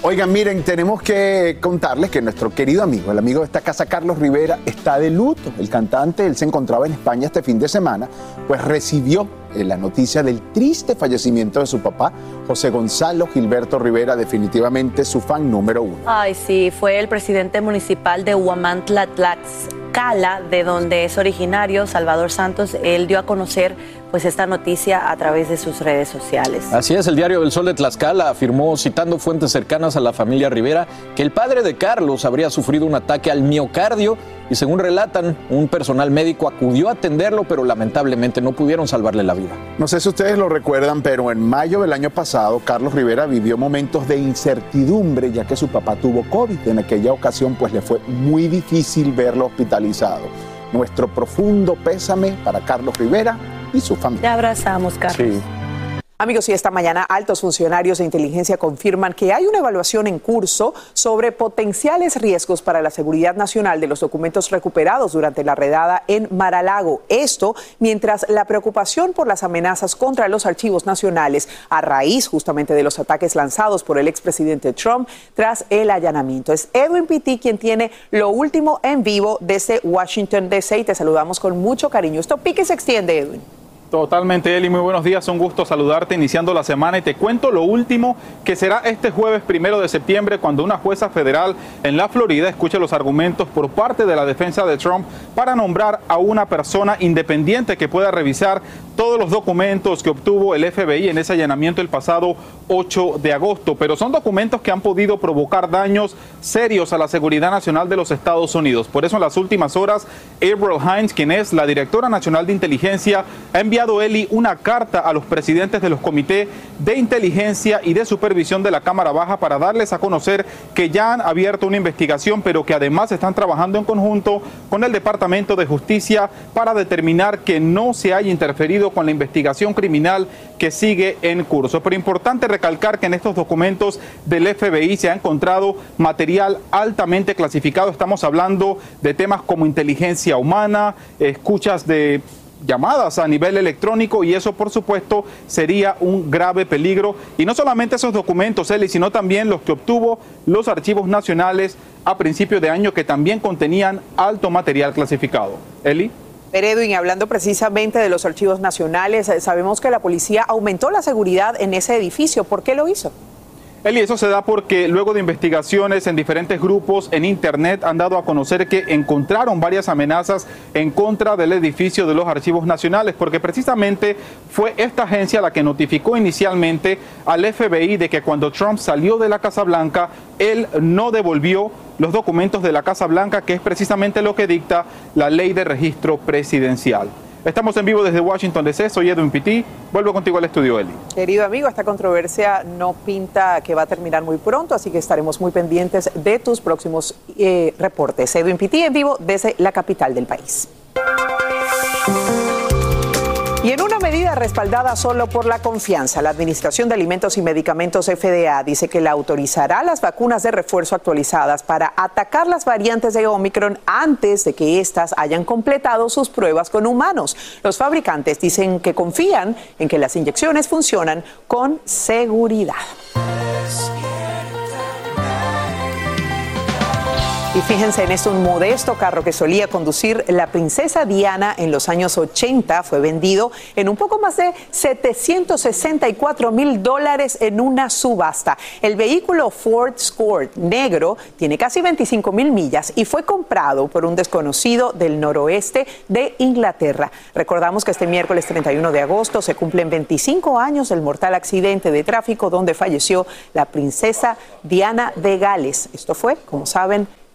Oigan, miren, tenemos que contarles que nuestro querido amigo, el amigo de esta casa, Carlos Rivera, está de luto. El cantante, él se encontraba en España este fin de semana, pues recibió eh, la noticia del triste fallecimiento de su papá, José Gonzalo Gilberto Rivera, definitivamente su fan número uno. Ay, sí, fue el presidente municipal de Huamantla, De donde es originario, Salvador Santos. Él dio a conocer pues esta noticia a través de sus redes sociales. Así es, el diario del Sol de Tlaxcala afirmó, citando fuentes cercanas a la familia Rivera, que el padre de Carlos habría sufrido un ataque al miocardio y según relatan, un personal médico acudió a atenderlo, pero lamentablemente no pudieron salvarle la vida. No sé si ustedes lo recuerdan, pero en mayo del año pasado, Carlos Rivera vivió momentos de incertidumbre ya que su papá tuvo COVID. En aquella ocasión, pues le fue muy difícil verlo hospitalizado. Nuestro profundo pésame para Carlos Rivera y su familia. Te abrazamos, Carlos. Sí. Amigos, y esta mañana altos funcionarios de inteligencia confirman que hay una evaluación en curso sobre potenciales riesgos para la seguridad nacional de los documentos recuperados durante la redada en Maralago. Esto mientras la preocupación por las amenazas contra los archivos nacionales a raíz justamente de los ataques lanzados por el expresidente Trump tras el allanamiento. Es Edwin Pitti quien tiene lo último en vivo desde Washington DC te saludamos con mucho cariño. Esto pique se extiende, Edwin. Totalmente, Eli. Muy buenos días. Un gusto saludarte iniciando la semana y te cuento lo último que será este jueves primero de septiembre cuando una jueza federal en la Florida escuche los argumentos por parte de la defensa de Trump para nombrar a una persona independiente que pueda revisar todos los documentos que obtuvo el FBI en ese allanamiento el pasado 8 de agosto. Pero son documentos que han podido provocar daños serios a la seguridad nacional de los Estados Unidos. Por eso en las últimas horas, April Hines, quien es la directora nacional de inteligencia, ha enviado Eli una carta a los presidentes de los comités de inteligencia y de supervisión de la Cámara Baja para darles a conocer que ya han abierto una investigación, pero que además están trabajando en conjunto con el Departamento de Justicia para determinar que no se haya interferido con la investigación criminal que sigue en curso. Pero importante recalcar que en estos documentos del FBI se ha encontrado material altamente clasificado. Estamos hablando de temas como inteligencia humana, escuchas de llamadas a nivel electrónico y eso por supuesto sería un grave peligro. Y no solamente esos documentos, Eli, sino también los que obtuvo los archivos nacionales a principio de año que también contenían alto material clasificado. Eli. Edwin, hablando precisamente de los archivos nacionales, eh, sabemos que la policía aumentó la seguridad en ese edificio. ¿Por qué lo hizo? Eli, eso se da porque luego de investigaciones en diferentes grupos en Internet han dado a conocer que encontraron varias amenazas en contra del edificio de los archivos nacionales, porque precisamente fue esta agencia la que notificó inicialmente al FBI de que cuando Trump salió de la Casa Blanca, él no devolvió los documentos de la Casa Blanca, que es precisamente lo que dicta la ley de registro presidencial. Estamos en vivo desde Washington DC, soy Edwin Pitti. Vuelvo contigo al estudio, Eli. Querido amigo, esta controversia no pinta que va a terminar muy pronto, así que estaremos muy pendientes de tus próximos eh, reportes. Edwin Pitti en vivo desde la capital del país. Y en una medida respaldada solo por la confianza, la Administración de Alimentos y Medicamentos FDA dice que la autorizará las vacunas de refuerzo actualizadas para atacar las variantes de Omicron antes de que éstas hayan completado sus pruebas con humanos. Los fabricantes dicen que confían en que las inyecciones funcionan con seguridad. Y fíjense en esto, un modesto carro que solía conducir la princesa Diana en los años 80 fue vendido en un poco más de 764 mil dólares en una subasta. El vehículo Ford Escort negro tiene casi 25 mil millas y fue comprado por un desconocido del noroeste de Inglaterra. Recordamos que este miércoles 31 de agosto se cumplen 25 años del mortal accidente de tráfico donde falleció la princesa Diana de Gales. Esto fue, como saben,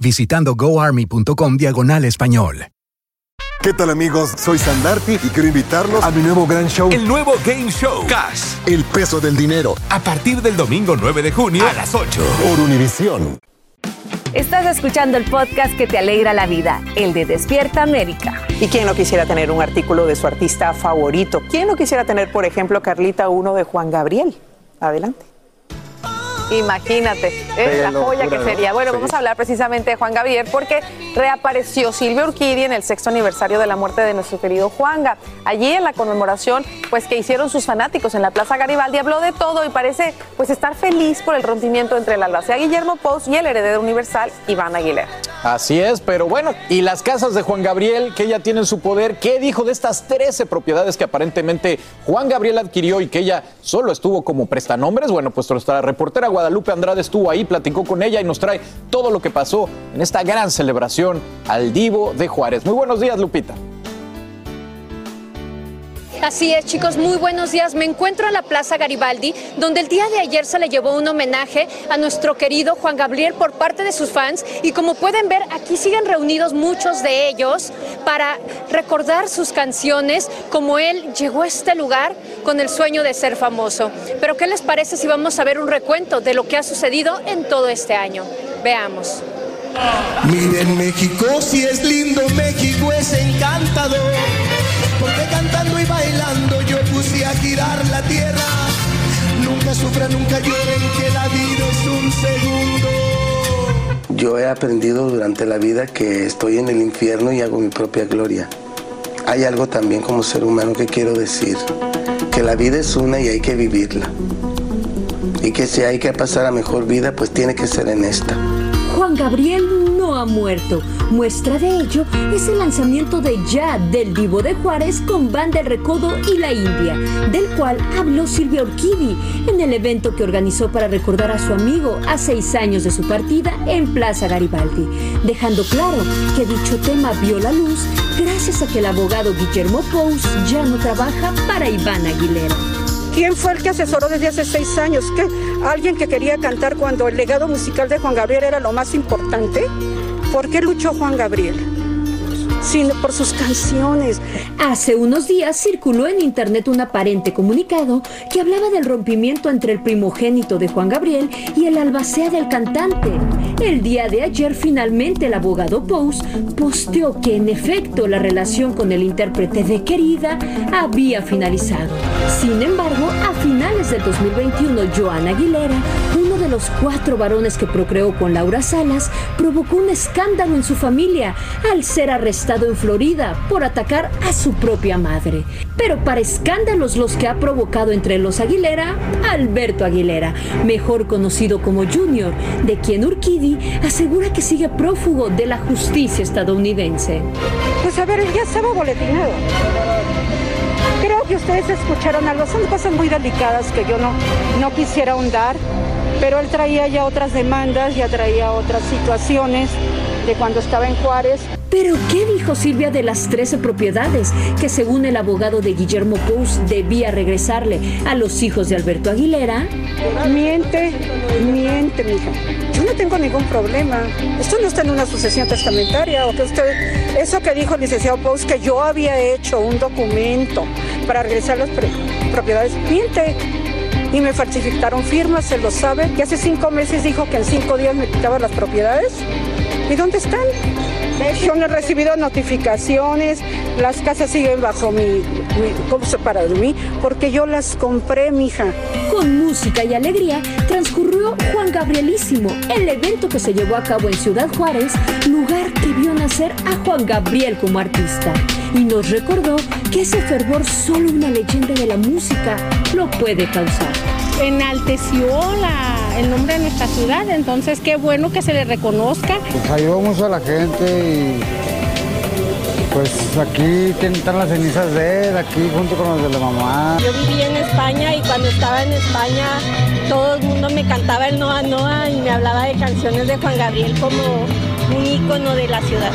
visitando goarmy.com diagonal español. ¿Qué tal amigos? Soy Sandarti y quiero invitarlos a mi nuevo gran show. El nuevo Game Show. Cash. El peso del dinero. A partir del domingo 9 de junio a las 8. Por Univisión. Estás escuchando el podcast que te alegra la vida, el de Despierta América. ¿Y quién no quisiera tener un artículo de su artista favorito? ¿Quién no quisiera tener, por ejemplo, Carlita, uno de Juan Gabriel? Adelante. Imagínate, es la joya que sería. Bueno, Sí. vamos a hablar precisamente de Juan Gabriel porque reapareció Silvia Urquidi en el sexto aniversario de la muerte de nuestro querido Juanga. Allí en la conmemoración, pues que hicieron sus fanáticos en la Plaza Garibaldi, habló de todo y parece pues estar feliz por el rompimiento entre el albacea Guillermo Pous y el heredero universal Iván Aguilera. Así es, pero bueno, y las casas de Juan Gabriel, que ella tiene en su poder, ¿qué dijo de estas 13 propiedades que aparentemente Juan Gabriel adquirió y que ella solo estuvo como prestanombres? Bueno, pues nuestra reportera Guadalupe Andrade estuvo ahí, platicó con ella y nos trae todo lo que pasó en esta gran celebración al Divo de Juárez. Muy buenos días, Lupita. Así es, chicos, muy buenos días. Me encuentro en la Plaza Garibaldi, donde el día de ayer se le llevó un homenaje a nuestro querido Juan Gabriel por parte de sus fans. Y como pueden ver, aquí siguen reunidos muchos de ellos para recordar sus canciones, como él llegó a este lugar con el sueño de ser famoso. Pero, ¿qué les parece si vamos a ver un recuento de lo que ha sucedido en todo este año? Veamos. Miren México, si es lindo, México es encantador. Y bailando yo puse a girar la tierra. Nunca sufran, nunca lloren, que la vida es un segundo. Yo he aprendido durante la vida que estoy en el infierno y hago mi propia gloria. Hay algo también como ser humano que quiero decir, que la vida es una y hay que vivirla. Y que si hay que pasar a mejor vida, pues tiene que ser en esta. Juan Gabriel no ha muerto. Muestra de ello es el lanzamiento de Ya del Divo de Juárez con Banda El Recodo y la India, del cual habló Silvia Urquidi en el evento que organizó para recordar a su amigo a seis años de su partida en Plaza Garibaldi, dejando claro que dicho tema vio la luz gracias a que el abogado Guillermo Pous ya no trabaja para Iván Aguilera. ¿Quién fue el que asesoró desde hace seis años? ¿Qué? ¿Alguien que quería cantar cuando el legado musical de Juan Gabriel era lo más importante? ¿Por qué luchó Juan Gabriel? Sino por sus canciones. Hace unos días circuló en internet un aparente comunicado que hablaba del rompimiento entre el primogénito de Juan Gabriel y el albacea del cantante. El día de ayer finalmente el abogado Pous posteó que en efecto la relación con el intérprete de Querida había finalizado. Sin embargo, a finales del 2021, Joan Aguilera, los cuatro varones que procreó con Laura Salas, provocó un escándalo en su familia al ser arrestado en Florida por atacar a su propia madre. Pero para escándalos los que ha provocado entre los Aguilera, Alberto Aguilera, mejor conocido como Junior, de quien Urquidi asegura que sigue prófugo de la justicia estadounidense. Pues a ver, ya estaba boletinado. Creo que ustedes escucharon algo. Son cosas muy delicadas que yo no, no quisiera ahondar, pero él traía ya otras demandas, ya traía otras situaciones de cuando estaba en Juárez. Pero, ¿qué dijo Silvia de las 13 propiedades que, según el abogado de Guillermo Pous, debía regresarle a los hijos de Alberto Aguilera? Miente, miente, mija. Yo no tengo ningún problema. Esto no está en una sucesión testamentaria. O que usted, eso que dijo el licenciado Pous, que yo había hecho un documento para regresar las propiedades, miente. Y me falsificaron firmas, se lo sabe. Que hace cinco meses dijo que en cinco días me quitaba las propiedades. ¿Y dónde están? Yo no he recibido notificaciones, las casas siguen bajo mi, mi ¿cómo se para mí? Porque yo las compré, mija. Con música y alegría transcurrió Juan Gabrielísimo, el evento que se llevó a cabo en Ciudad Juárez, lugar que vio nacer a Juan Gabriel como artista. Y nos recordó que ese fervor solo una leyenda de la música lo puede causar. Enalteció la- el nombre de nuestra ciudad, entonces qué bueno que se le reconozca. Pues ayudó mucho a la gente y pues aquí están las cenizas de él, aquí junto con los de la mamá. Yo viví en España y cuando estaba en España todo el mundo me cantaba el Noa Noa y me hablaba de canciones de Juan Gabriel como un ícono de la ciudad.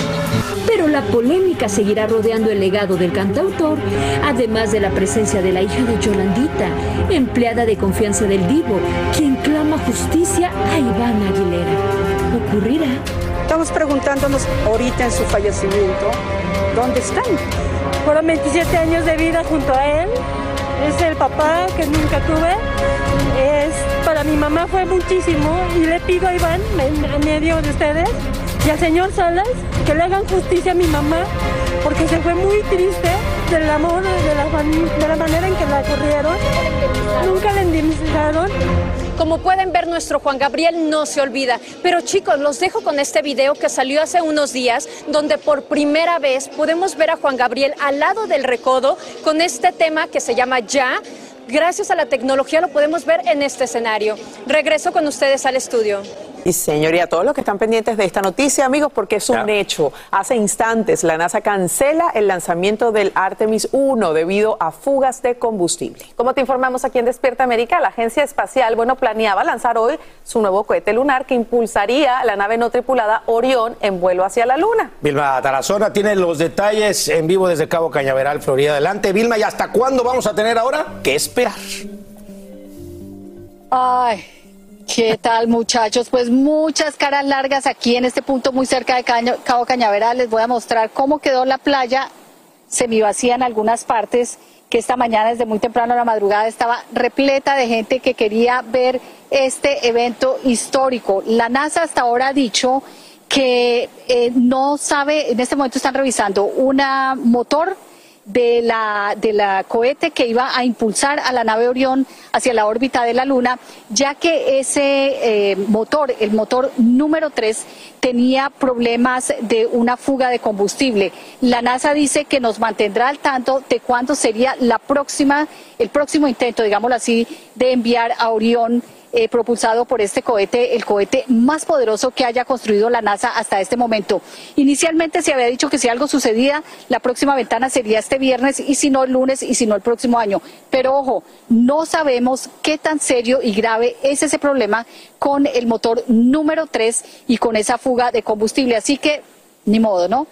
Pero la polémica seguirá rodeando el legado del cantautor, además de la presencia de la hija de Yolandita, empleada de confianza del Divo, quien clama justicia a Iván Aguilera. ¿Ocurrirá? Estamos preguntándonos ahorita en su fallecimiento, ¿dónde están? Fueron 27 años de vida junto a él. Es el papá que nunca tuve. Es, para mi mamá fue muchísimo y le pido a Iván, en, en medio de ustedes, y al señor Salas, que le hagan justicia a mi mamá, porque se fue muy triste del amor, de la, de la manera en que la corrieron. Nunca la indemnizaron Como pueden ver, nuestro Juan Gabriel no se olvida. Pero chicos, los dejo con este video que salió hace unos días, donde por primera vez podemos ver a Juan Gabriel al lado del recodo con este tema que se llama Ya. Gracias a la tecnología lo podemos ver en este escenario. Regreso con ustedes al estudio. Y señor, y a todos los que están pendientes de esta noticia, amigos, porque es un hecho. Hace instantes la NASA cancela el lanzamiento del Artemis 1 debido a fugas de combustible. Como te informamos aquí en Despierta América, la Agencia Espacial, bueno, planeaba lanzar hoy su nuevo cohete lunar que impulsaría la nave no tripulada Orión en vuelo hacia la Luna. Vilma Tarazona tiene los detalles en vivo desde Cabo Cañaveral, Florida. Adelante, Vilma, ¿y hasta cuándo vamos a tener ahora que esperar? Ay. ¿Qué tal muchachos? Pues muchas caras largas aquí en este punto muy cerca de Cabo Cañaveral. Les voy a mostrar cómo quedó la playa semivacía en algunas partes, que esta mañana desde muy temprano a la madrugada estaba repleta de gente que quería ver este evento histórico. La NASA hasta ahora ha dicho que eh, no sabe, en este momento están revisando un motor de la, de la cohete que iba a impulsar a la nave Orión hacia la órbita de la Luna, ya que ese eh, motor, el motor número 3, tenía problemas de una fuga de combustible. La NASA dice que nos mantendrá al tanto de cuándo sería la próxima, el próximo intento, digámoslo así, de enviar a Orión eh, propulsado por este cohete, el cohete más poderoso que haya construido la NASA hasta este momento. Inicialmente se había dicho que si algo sucedía, la próxima ventana sería este viernes y si no el lunes y si no el próximo año. Pero ojo, no sabemos qué tan serio y grave es ese problema con el motor número 3 y con esa fuga de combustible. Así que, ni modo, ¿no?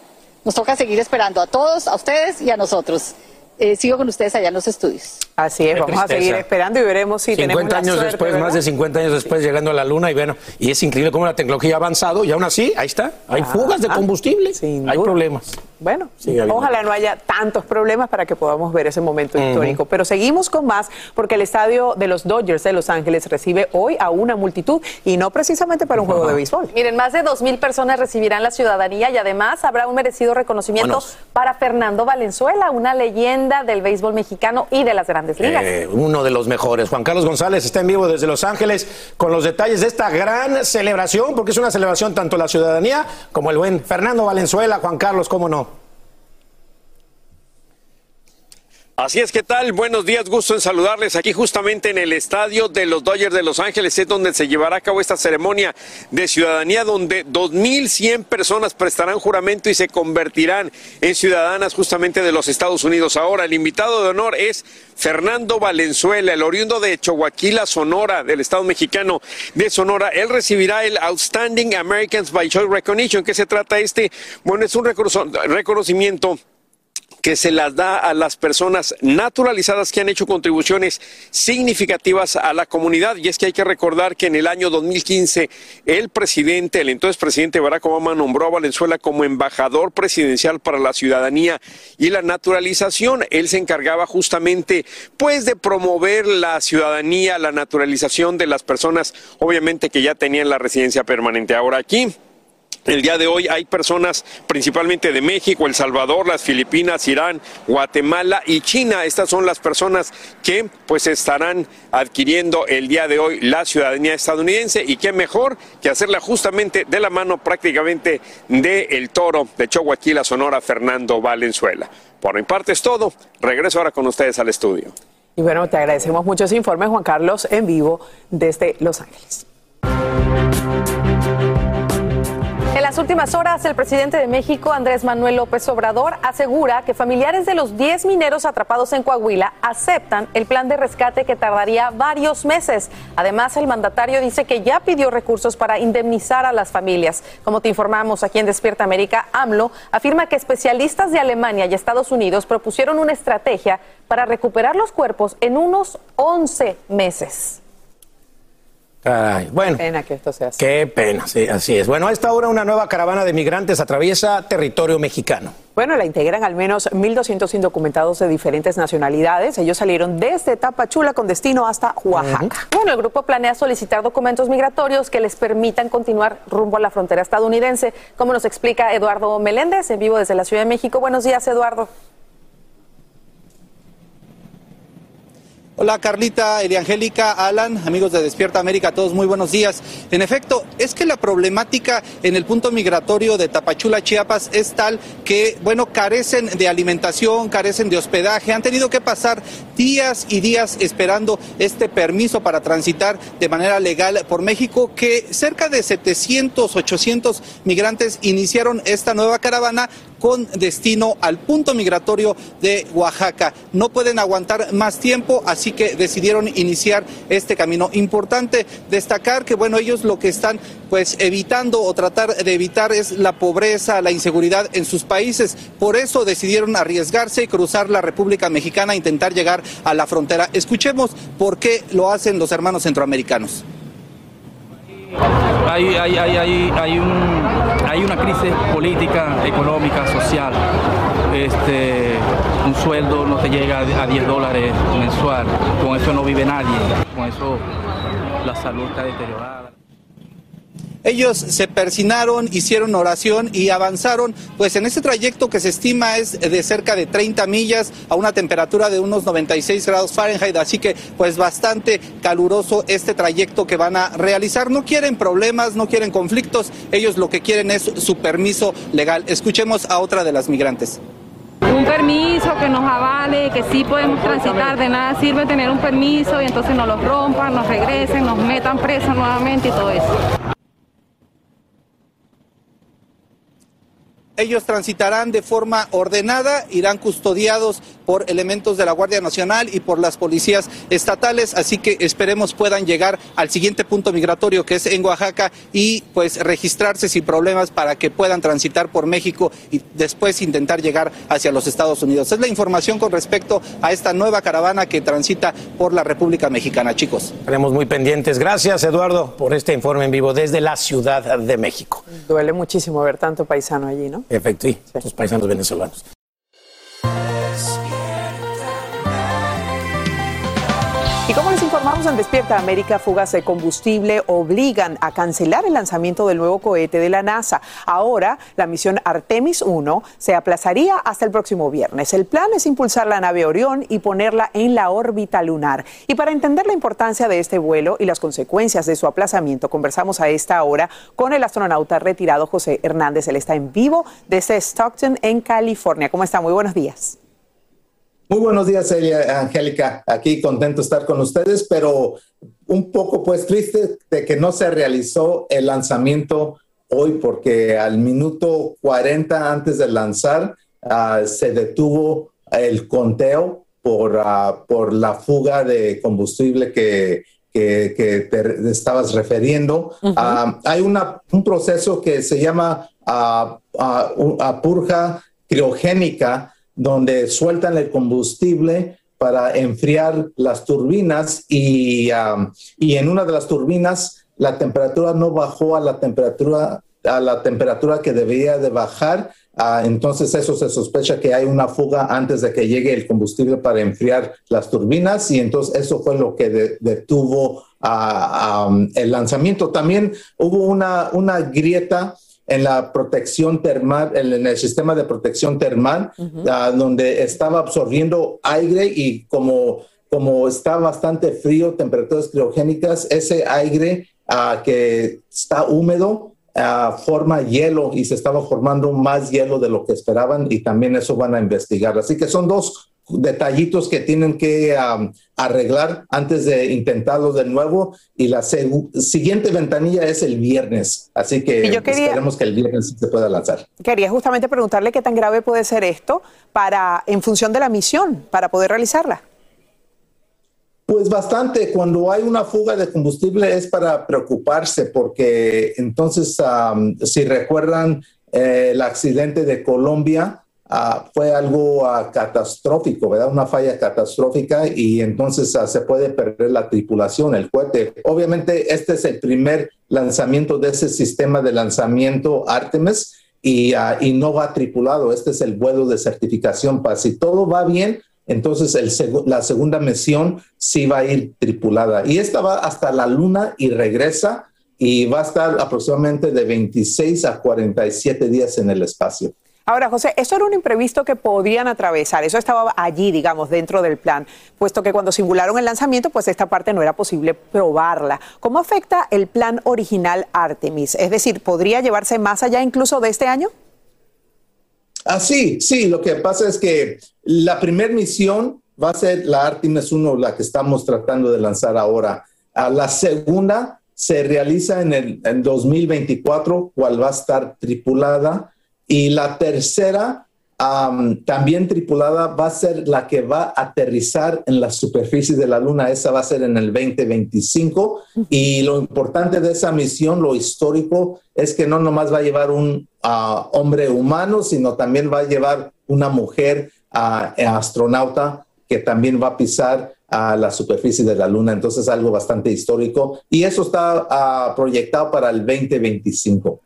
Nos toca seguir esperando a todos, a ustedes y a nosotros. Eh, sigo con ustedes allá en los estudios. Así es, vamos a seguir esperando y veremos si 50 tenemos la años suerte, después, ¿verdad? más de 50 años después, llegando a la Luna y bueno, y es increíble cómo la tecnología ha avanzado y aún así, ahí está, hay fugas de ah, combustible, hay problemas. Bueno, ojalá no haya tantos problemas para que podamos ver ese momento histórico. Pero seguimos con más porque el estadio de los Dodgers de Los Ángeles recibe hoy a una multitud y no precisamente para un juego de béisbol. Miren, más de 2.000 personas recibirán la ciudadanía y además habrá un merecido reconocimiento Buenos. para Fernando Valenzuela, una leyenda del béisbol mexicano y de las grandes ligas. Eh, uno de los mejores. Juan Carlos González está en vivo desde Los Ángeles con los detalles de esta gran celebración, porque es una celebración tanto la ciudadanía como el buen Fernando Valenzuela. Juan Carlos, ¿cómo no? Así es, ¿qué tal? Buenos días, gusto en saludarles aquí justamente en el estadio de los Dodgers de Los Ángeles, es donde se llevará a cabo esta ceremonia de ciudadanía, donde 2.100 personas prestarán juramento y se convertirán en ciudadanas justamente de los Estados Unidos. Ahora, el invitado de honor es Fernando Valenzuela, el oriundo de Choaquila, Sonora, del Estado mexicano de Sonora. Él recibirá el Outstanding Americans by Choice Recognition. ¿Qué se trata este? Bueno, es un reconoc- reconocimiento que se las da a las personas naturalizadas que han hecho contribuciones significativas a la comunidad. Y es que hay que recordar que en el año 2015 el presidente, el entonces presidente Barack Obama, nombró a Valenzuela como embajador presidencial para la ciudadanía y la naturalización. Él se encargaba justamente pues de promover la ciudadanía, la naturalización de las personas, obviamente que ya tenían la residencia permanente. Ahora aquí el día de hoy hay personas principalmente de México, El Salvador, las Filipinas, Irán, Guatemala y China. Estas son las personas que pues estarán adquiriendo el día de hoy la ciudadanía estadounidense y qué mejor que hacerla justamente de la mano prácticamente de el toro de Choaquila, Sonora, Fernando Valenzuela. Por mi parte es todo. Regreso ahora con ustedes al estudio. Y bueno, te agradecemos mucho ese informe, Juan Carlos, en vivo desde Los Ángeles. En las últimas horas, el presidente de México, Andrés Manuel López Obrador, asegura que familiares de los 10 mineros atrapados en Coahuila aceptan el plan de rescate que tardaría varios meses. Además, el mandatario dice que ya pidió recursos para indemnizar a las familias. Como te informamos aquí en Despierta América, AMLO afirma que especialistas de Alemania y Estados Unidos propusieron una estrategia para recuperar los cuerpos en unos 11 meses. Caray, bueno. Pena que esto sea así. Qué pena, sí, así es. Bueno, a esta hora una nueva caravana de migrantes atraviesa territorio mexicano. Bueno, la integran al menos 1.200 indocumentados de diferentes nacionalidades. Ellos salieron desde Tapachula con destino hasta Oaxaca. Bueno, el grupo planea solicitar documentos migratorios que les permitan continuar rumbo a la frontera estadounidense, como nos explica Eduardo Meléndez en vivo desde la Ciudad de México. Buenos días, Eduardo. Hola Carlita, Eliangélica, Alan, amigos de Despierta América, todos muy buenos días. En efecto, es que la problemática en el punto migratorio de Tapachula, Chiapas, es tal que, bueno, carecen de alimentación, carecen de hospedaje, han tenido que pasar días y días esperando este permiso para transitar de manera legal por México, que cerca de 700, 800 migrantes iniciaron esta nueva caravana con destino al punto migratorio de Oaxaca. No pueden aguantar más tiempo, así que decidieron iniciar este camino. Importante destacar que, bueno, ellos lo que están pues evitando o tratar de evitar es la pobreza, la inseguridad en sus países. Por eso decidieron arriesgarse y cruzar la República Mexicana e intentar llegar a la frontera. Escuchemos por qué lo hacen los hermanos centroamericanos. Hay, hay, hay, hay, hay, un, hay una crisis política, económica, social. Este, un sueldo no te llega a 10 dólares mensual, con eso no vive nadie, con eso la salud está deteriorada. Ellos se persinaron, hicieron oración y avanzaron, pues en ese trayecto que se estima es de cerca de 30 millas a una temperatura de unos 96 grados Fahrenheit, así que pues bastante caluroso este trayecto que van a realizar. No quieren problemas, no quieren conflictos, ellos lo que quieren es su permiso legal. Escuchemos a otra de las migrantes un permiso que nos avale, que sí podemos transitar, de nada sirve tener un permiso y entonces nos lo rompan, nos regresen, nos metan presos nuevamente y todo eso. Ellos transitarán de forma ordenada, irán custodiados por elementos de la Guardia Nacional y por las policías estatales, así que esperemos puedan llegar al siguiente punto migratorio que es en Oaxaca y pues registrarse sin problemas para que puedan transitar por México y después intentar llegar hacia los Estados Unidos. Es la información con respecto a esta nueva caravana que transita por la República Mexicana, chicos. Estaremos muy pendientes. Gracias, Eduardo, por este informe en vivo desde la Ciudad de México. Duele muchísimo ver tanto paisano allí, ¿no? Efecto, sí, los paisanos venezolanos. Como les informamos en Despierta América, fugas de combustible obligan a cancelar el lanzamiento del nuevo cohete de la NASA. Ahora, la misión Artemis 1 se aplazaría hasta el próximo viernes. El plan es impulsar la nave Orión y ponerla en la órbita lunar. Y para entender la importancia de este vuelo y las consecuencias de su aplazamiento, conversamos a esta hora con el astronauta retirado José Hernández. Él está en vivo desde Stockton, en California. ¿Cómo está? Muy buenos días. Muy buenos días, Angélica. Aquí contento de estar con ustedes, pero un poco pues triste de que no se realizó el lanzamiento hoy porque al minuto 40 antes de lanzar uh, se detuvo el conteo por, uh, por la fuga de combustible que, que, que te estabas refiriendo. Uh -huh. hay una, un proceso que se llama purga criogénica donde sueltan el combustible para enfriar las turbinas y, um, y, en una de las turbinas la temperatura no bajó a la temperatura a la temperatura que debía de bajar, uh, entonces eso se sospecha que hay una fuga antes de que llegue el combustible para enfriar las turbinas y entonces eso fue lo que de, detuvo uh, um, el lanzamiento. También hubo una, una grieta en la protección termal, en el sistema de protección termal, uh -huh. uh, donde estaba absorbiendo aire y como, como está bastante frío, temperaturas criogénicas, ese aire uh, que está húmedo forma hielo y se estaba formando más hielo de lo que esperaban y también eso van a investigar. Así que son dos detallitos que tienen que um, arreglar antes de intentarlo de nuevo y la siguiente ventanilla es el viernes, así que quería, esperemos que el viernes se pueda lanzar. Quería justamente preguntarle qué tan grave puede ser esto para en función de la misión para poder realizarla. Pues bastante, cuando hay una fuga de combustible es para preocuparse porque entonces um, si recuerdan eh, el accidente de Colombia, Uh, fue algo uh, catastrófico, ¿verdad? Una falla catastrófica y entonces uh, se puede perder la tripulación, el cohete. Obviamente este es el primer lanzamiento de ese sistema de lanzamiento Artemis y, y no va tripulado. Este es el vuelo de certificación para si todo va bien. Entonces el seg la segunda misión sí va a ir tripulada y esta va hasta la luna y regresa y va a estar aproximadamente de 26 a 47 días en el espacio. Ahora, José, eso era un imprevisto que podían atravesar, eso estaba allí, digamos, dentro del plan, puesto que cuando simularon el lanzamiento, pues esta parte no era posible probarla. ¿Cómo afecta el plan original Artemis? Es decir, ¿podría llevarse más allá incluso de este año? Ah, sí, sí, lo que pasa es que la primera misión va a ser la Artemis 1, la que estamos tratando de lanzar ahora. Ah, la segunda se realiza en el en 2024, cual va a estar tripulada. Y la tercera, am, también tripulada, va a ser la que va a aterrizar en la superficie de la Luna. Esa va a ser en el 2025. Y lo importante de esa misión, lo histórico, es que no nomás va a llevar un ah, hombre humano, sino también va a llevar una mujer ah, astronauta que también va a pisar a la superficie de la Luna. Entonces, algo bastante histórico. Y eso está ah, proyectado para el 2025.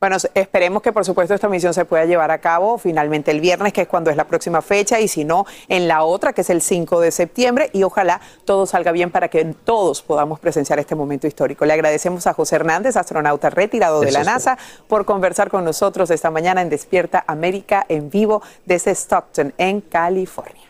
Bueno, esperemos que por supuesto esta misión se pueda llevar a cabo finalmente el viernes, que es cuando es la próxima fecha, y si no, en la otra, que es el 5 de septiembre, y ojalá todo salga bien para que todos podamos presenciar este momento histórico. Le agradecemos a José Hernández, astronauta retirado de la. NASA, por conversar con nosotros esta mañana en Despierta América en vivo desde Stockton, en California.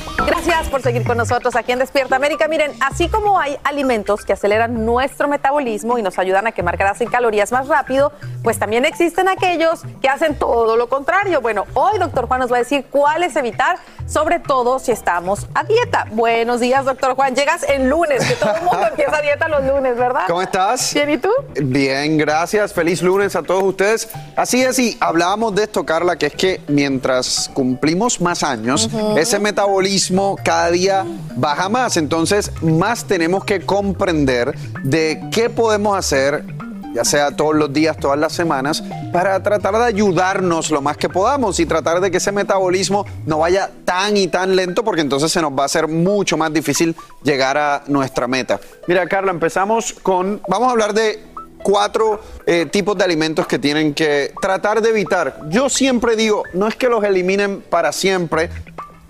Gracias por seguir con nosotros aquí en Despierta América. Miren, así como hay alimentos que aceleran nuestro metabolismo y nos ayudan a quemar grasa y calorías más rápido, pues también existen aquellos que hacen todo lo contrario. Bueno, hoy doctor Juan nos va a decir cuáles evitar, sobre todo si estamos a dieta. Buenos días, doctor Juan. Llegas el lunes, que todo el mundo <laughs> empieza a dieta los lunes, ¿verdad? ¿Cómo estás? Bien, ¿y tú? Bien, gracias. Feliz lunes a todos ustedes. Así es, y hablábamos de esto, Carla, que es que mientras cumplimos más años, Ujú. ese metabolismo cada día baja más. Entonces, más tenemos que comprender de qué podemos hacer ya sea todos los días, todas las semanas, para tratar de ayudarnos lo más que podamos y tratar de que ese metabolismo no vaya tan y tan lento, porque entonces se nos va a hacer mucho más difícil llegar a nuestra meta. Mira, Carla, empezamos con, vamos a hablar de cuatro eh, tipos de alimentos que tienen que tratar de evitar. Yo siempre digo, no es que los eliminen para siempre,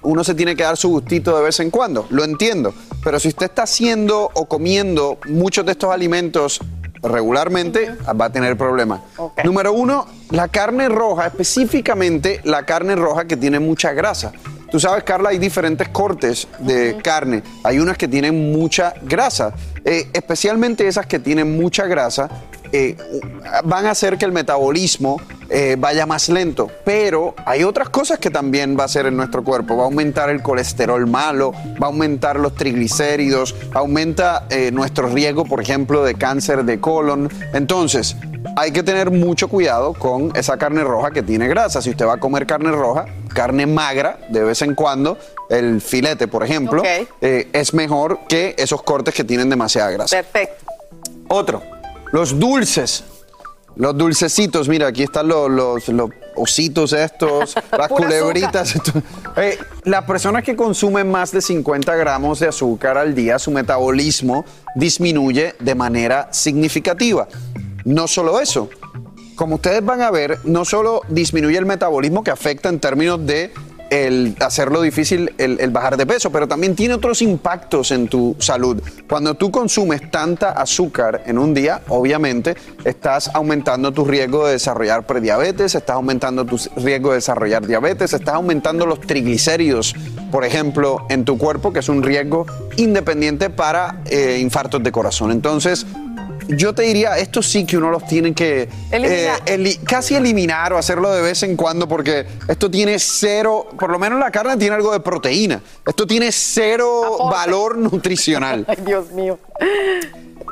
uno se tiene que dar su gustito de vez en cuando, lo entiendo, pero si usted está haciendo o comiendo muchos de estos alimentos regularmente, va a tener problemas. Número uno, la carne roja, específicamente la carne roja que tiene mucha grasa. Tú sabes, Carla, hay diferentes cortes de carne. Hay unas que tienen mucha grasa, Eh, especialmente esas que tienen mucha grasa. Eh, van a hacer que el metabolismo eh, vaya más lento. Pero hay otras cosas que también va a hacer en nuestro cuerpo. Va a aumentar el colesterol malo, va a aumentar los triglicéridos, aumenta eh, nuestro riesgo, por ejemplo, de cáncer de colon. Entonces, hay que tener mucho cuidado con esa carne roja que tiene grasa. Si usted va a comer carne roja, carne magra de vez en cuando, el filete, por ejemplo, eh, es mejor que esos cortes que tienen demasiada grasa. Perfecto. Otro, los dulces. Los dulcecitos, mira, aquí están los, los- los ositos estos, <laughs> las culebritas. Eh, las personas que consumen más de 50 gramos de azúcar al día, su metabolismo disminuye de manera significativa. No solo eso, como ustedes van a ver, no solo disminuye el metabolismo que afecta en términos de el hacerlo difícil el, bajar de peso, pero también tiene otros impactos en tu salud. Cuando tú consumes tanta azúcar en un día, obviamente estás aumentando tu riesgo de desarrollar prediabetes, estás aumentando tu riesgo de desarrollar diabetes, estás aumentando los triglicéridos, por ejemplo, en tu cuerpo, que es un riesgo independiente para eh, infartos de corazón. Entonces, yo te diría, estos sí que uno los tiene que Eliminar. eh, eli- casi eliminar o hacerlo de vez en cuando porque esto tiene cero, por lo menos la carne tiene algo de proteína. Esto tiene cero valor <laughs> nutricional. Ay, Dios mío.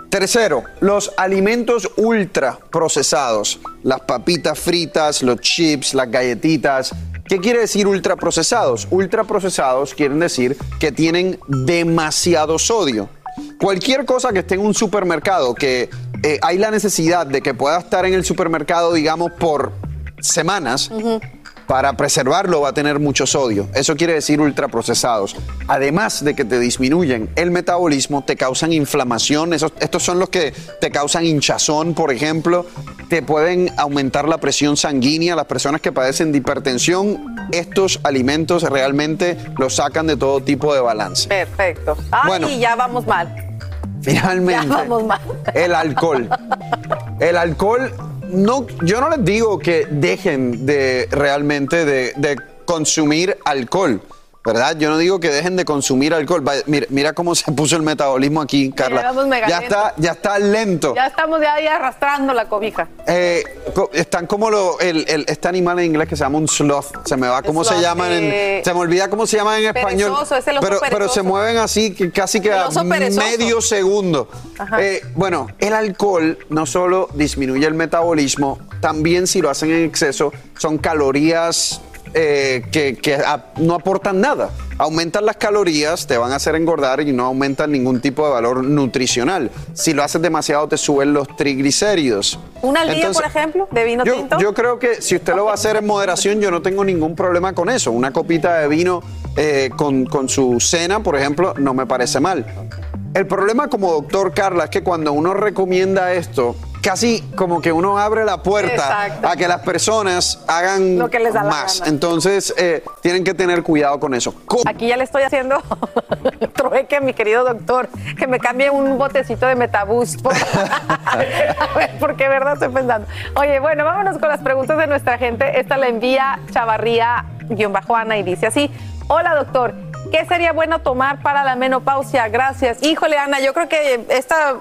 Tercero, los alimentos ultra procesados, las papitas fritas, los chips, las galletitas. ¿Qué quiere decir ultra procesados? Ultra procesados quieren decir que tienen demasiado sodio. Cualquier cosa que esté en un supermercado, que eh, hay la necesidad de que pueda estar en el supermercado, digamos, por semanas, para preservarlo va a tener mucho sodio. Eso quiere decir ultraprocesados. Además de que te disminuyen el metabolismo, te causan inflamación. Esos- estos son los que te causan hinchazón, por ejemplo. te pueden aumentar la presión sanguínea. Las personas que padecen de hipertensión, estos alimentos realmente los sacan de todo tipo de balance. Perfecto. Ay, Bueno. ya vamos mal. Finalmente, Ya vamos mal. el alcohol. El alcohol, no, yo no les digo que dejen de realmente de, de consumir alcohol. ¿Verdad? Yo no digo que dejen de consumir alcohol. Vaya, Mira, mira cómo se puso el metabolismo aquí, Carla. Ya está, ya está lento. Ya estamos ya ahí arrastrando la cobija. Eh, están como lo- el, el- este animal en inglés que se llama un sloth. Se me va cómo se llaman en. eh, Se me olvida cómo se llaman en español. pero, pero se mueven así que casi que a medio segundo. Eh, bueno, el alcohol no solo disminuye el metabolismo, también si lo hacen en exceso, son calorías eh, que, que a- no aportan nada. Aumentan las calorías, te van a hacer engordar y no aumentan ningún tipo de valor nutricional. Si lo haces demasiado, te suben los triglicéridos. ¿Una al día, por ejemplo, de vino yo, tinto? yo creo que si usted lo va a hacer en moderación, yo no tengo ningún problema con eso. Una copita de vino eh, con, con su cena, por ejemplo, no me parece mal. El problema como doctor Carla es que cuando uno recomienda esto, casi como que uno abre la puerta Exacto. a que las personas hagan Lo que les da la más. gana. Entonces, eh, tienen que tener cuidado con eso. Aquí ya le estoy haciendo <laughs> trueque a mi querido doctor, que me cambie un botecito de Metaboost. por- <laughs> a ver, porque verdad estoy pensando. Oye, bueno, vámonos con las preguntas de nuestra gente. Esta la envía Chavarría-Ana y dice así: Hola, doctor. ¿Qué sería bueno tomar para la menopausia? Gracias. Híjole, Ana, yo creo que esta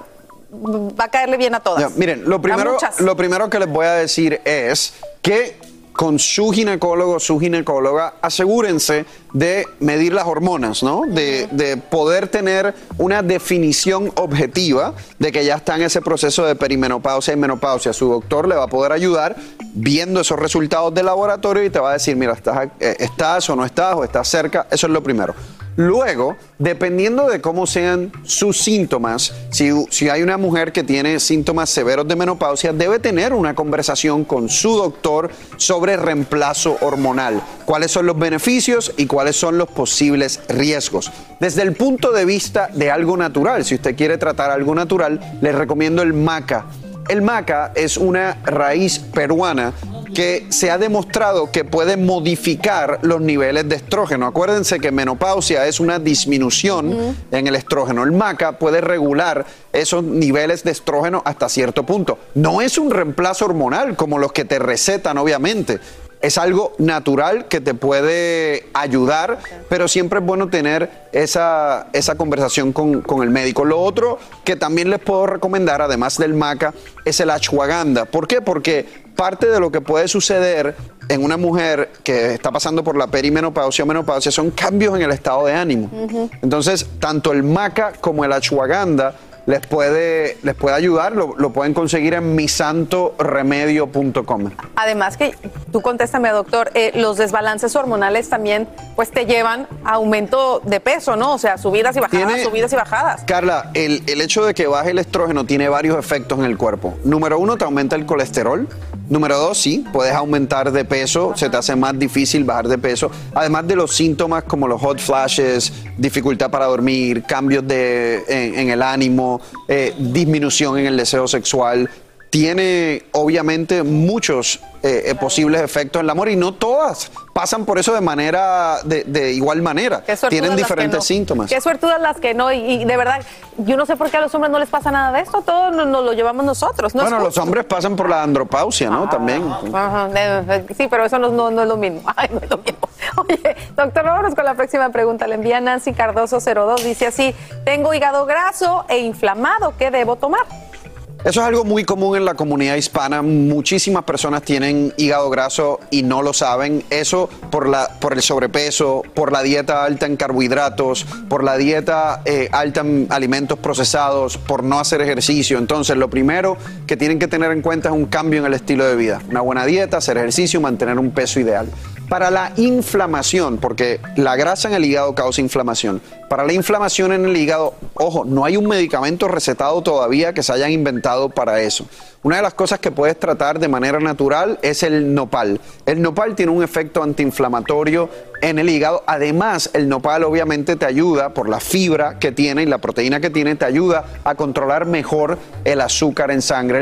va a caerle bien a todas. Ya, miren, lo primero, lo primero que les voy a decir es que con su ginecólogo, su ginecóloga, asegúrense de medir las hormonas, ¿no? De, de poder tener una definición objetiva de que ya está en ese proceso de perimenopausia y menopausia. Su doctor le va a poder ayudar viendo esos resultados de laboratorio y te va a decir, mira, estás, eh, estás o no estás o estás cerca. Eso es lo primero. Luego, dependiendo de cómo sean sus síntomas, si, hay una mujer que tiene síntomas severos de menopausia, debe tener una conversación con su doctor sobre reemplazo hormonal. ¿Cuáles son los beneficios y cuáles son los posibles riesgos? Desde el punto de vista de algo natural, si usted quiere tratar algo natural, les recomiendo el maca. El maca es una raíz peruana que se ha demostrado que puede modificar los niveles de estrógeno. Acuérdense que menopausia es una disminución en el estrógeno. El maca puede regular esos niveles de estrógeno hasta cierto punto. No es un reemplazo hormonal como los que te recetan, obviamente. Es algo natural que te puede ayudar, pero siempre es bueno tener esa, esa conversación con, con el médico. Lo otro que también les puedo recomendar, además del maca, es el ashwagandha. ¿Por qué? Porque parte de lo que puede suceder en una mujer que está pasando por la perimenopausia o menopausia son cambios en el estado de ánimo. Entonces, tanto el maca como el ashwagandha les puede, les puede ayudar, lo, lo pueden conseguir en misantoremedio.com. Además que tú contéstame, doctor, eh, los desbalances hormonales también pues te llevan a aumento de peso, ¿no? O sea, subidas y bajadas, Tiene- subidas y bajadas. Carla, el, el hecho de que baje el estrógeno tiene varios efectos en el cuerpo. Número uno, te aumenta el colesterol. Número dos, sí, puedes aumentar de peso, se te hace más difícil bajar de peso. Además de los síntomas como los hot flashes, dificultad para dormir, cambios de, en, en el ánimo, eh, disminución en el deseo sexual. Tiene obviamente muchos eh, eh, posibles efectos en el amor y no todas pasan por eso de manera, de, de igual manera. Tienen diferentes no. síntomas. Qué suertudas las que no. Y, y de verdad, yo no sé por qué a los hombres no les pasa nada de esto. Todo nos, nos lo llevamos nosotros. bueno, los hombres pasan por la andropausia, ¿no? También. Ajá, sí, pero eso no, no- no es lo mismo. <laughs> Ay, no es lo mismo. Oye, doctor, vámonos con la próxima pregunta. Le envía Nancy Cardoso 02. Dice así: Tengo hígado graso e inflamado. ¿Qué debo tomar? Eso es algo muy común en la comunidad hispana. Muchísimas personas tienen hígado graso y no lo saben. Eso por, la, por el sobrepeso, por la dieta alta en carbohidratos, por la dieta eh, alta en alimentos procesados, por no hacer ejercicio. Entonces, lo primero que tienen que tener en cuenta es un cambio en el estilo de vida. Una buena dieta, hacer ejercicio, mantener un peso ideal. Para la inflamación, porque la grasa en el hígado causa inflamación. Para la inflamación en el hígado, ojo, no hay un medicamento recetado todavía que se hayan inventado para eso. Una de las cosas que puedes tratar de manera natural es el nopal. El nopal tiene un efecto antiinflamatorio en el hígado. Además, el nopal obviamente te ayuda por la fibra que tiene y la proteína que tiene, te ayuda a controlar mejor el azúcar en sangre.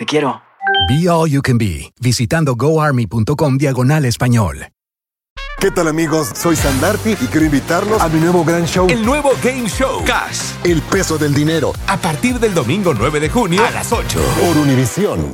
Te quiero. Be All You Can Be, visitando goarmy.com diagonal español. ¿Qué tal amigos? Soy Sandarti y quiero invitarlos a mi nuevo gran show. El nuevo Game Show. Cash. El peso del dinero. A partir del domingo 9 de junio a las 8. Por Univisión.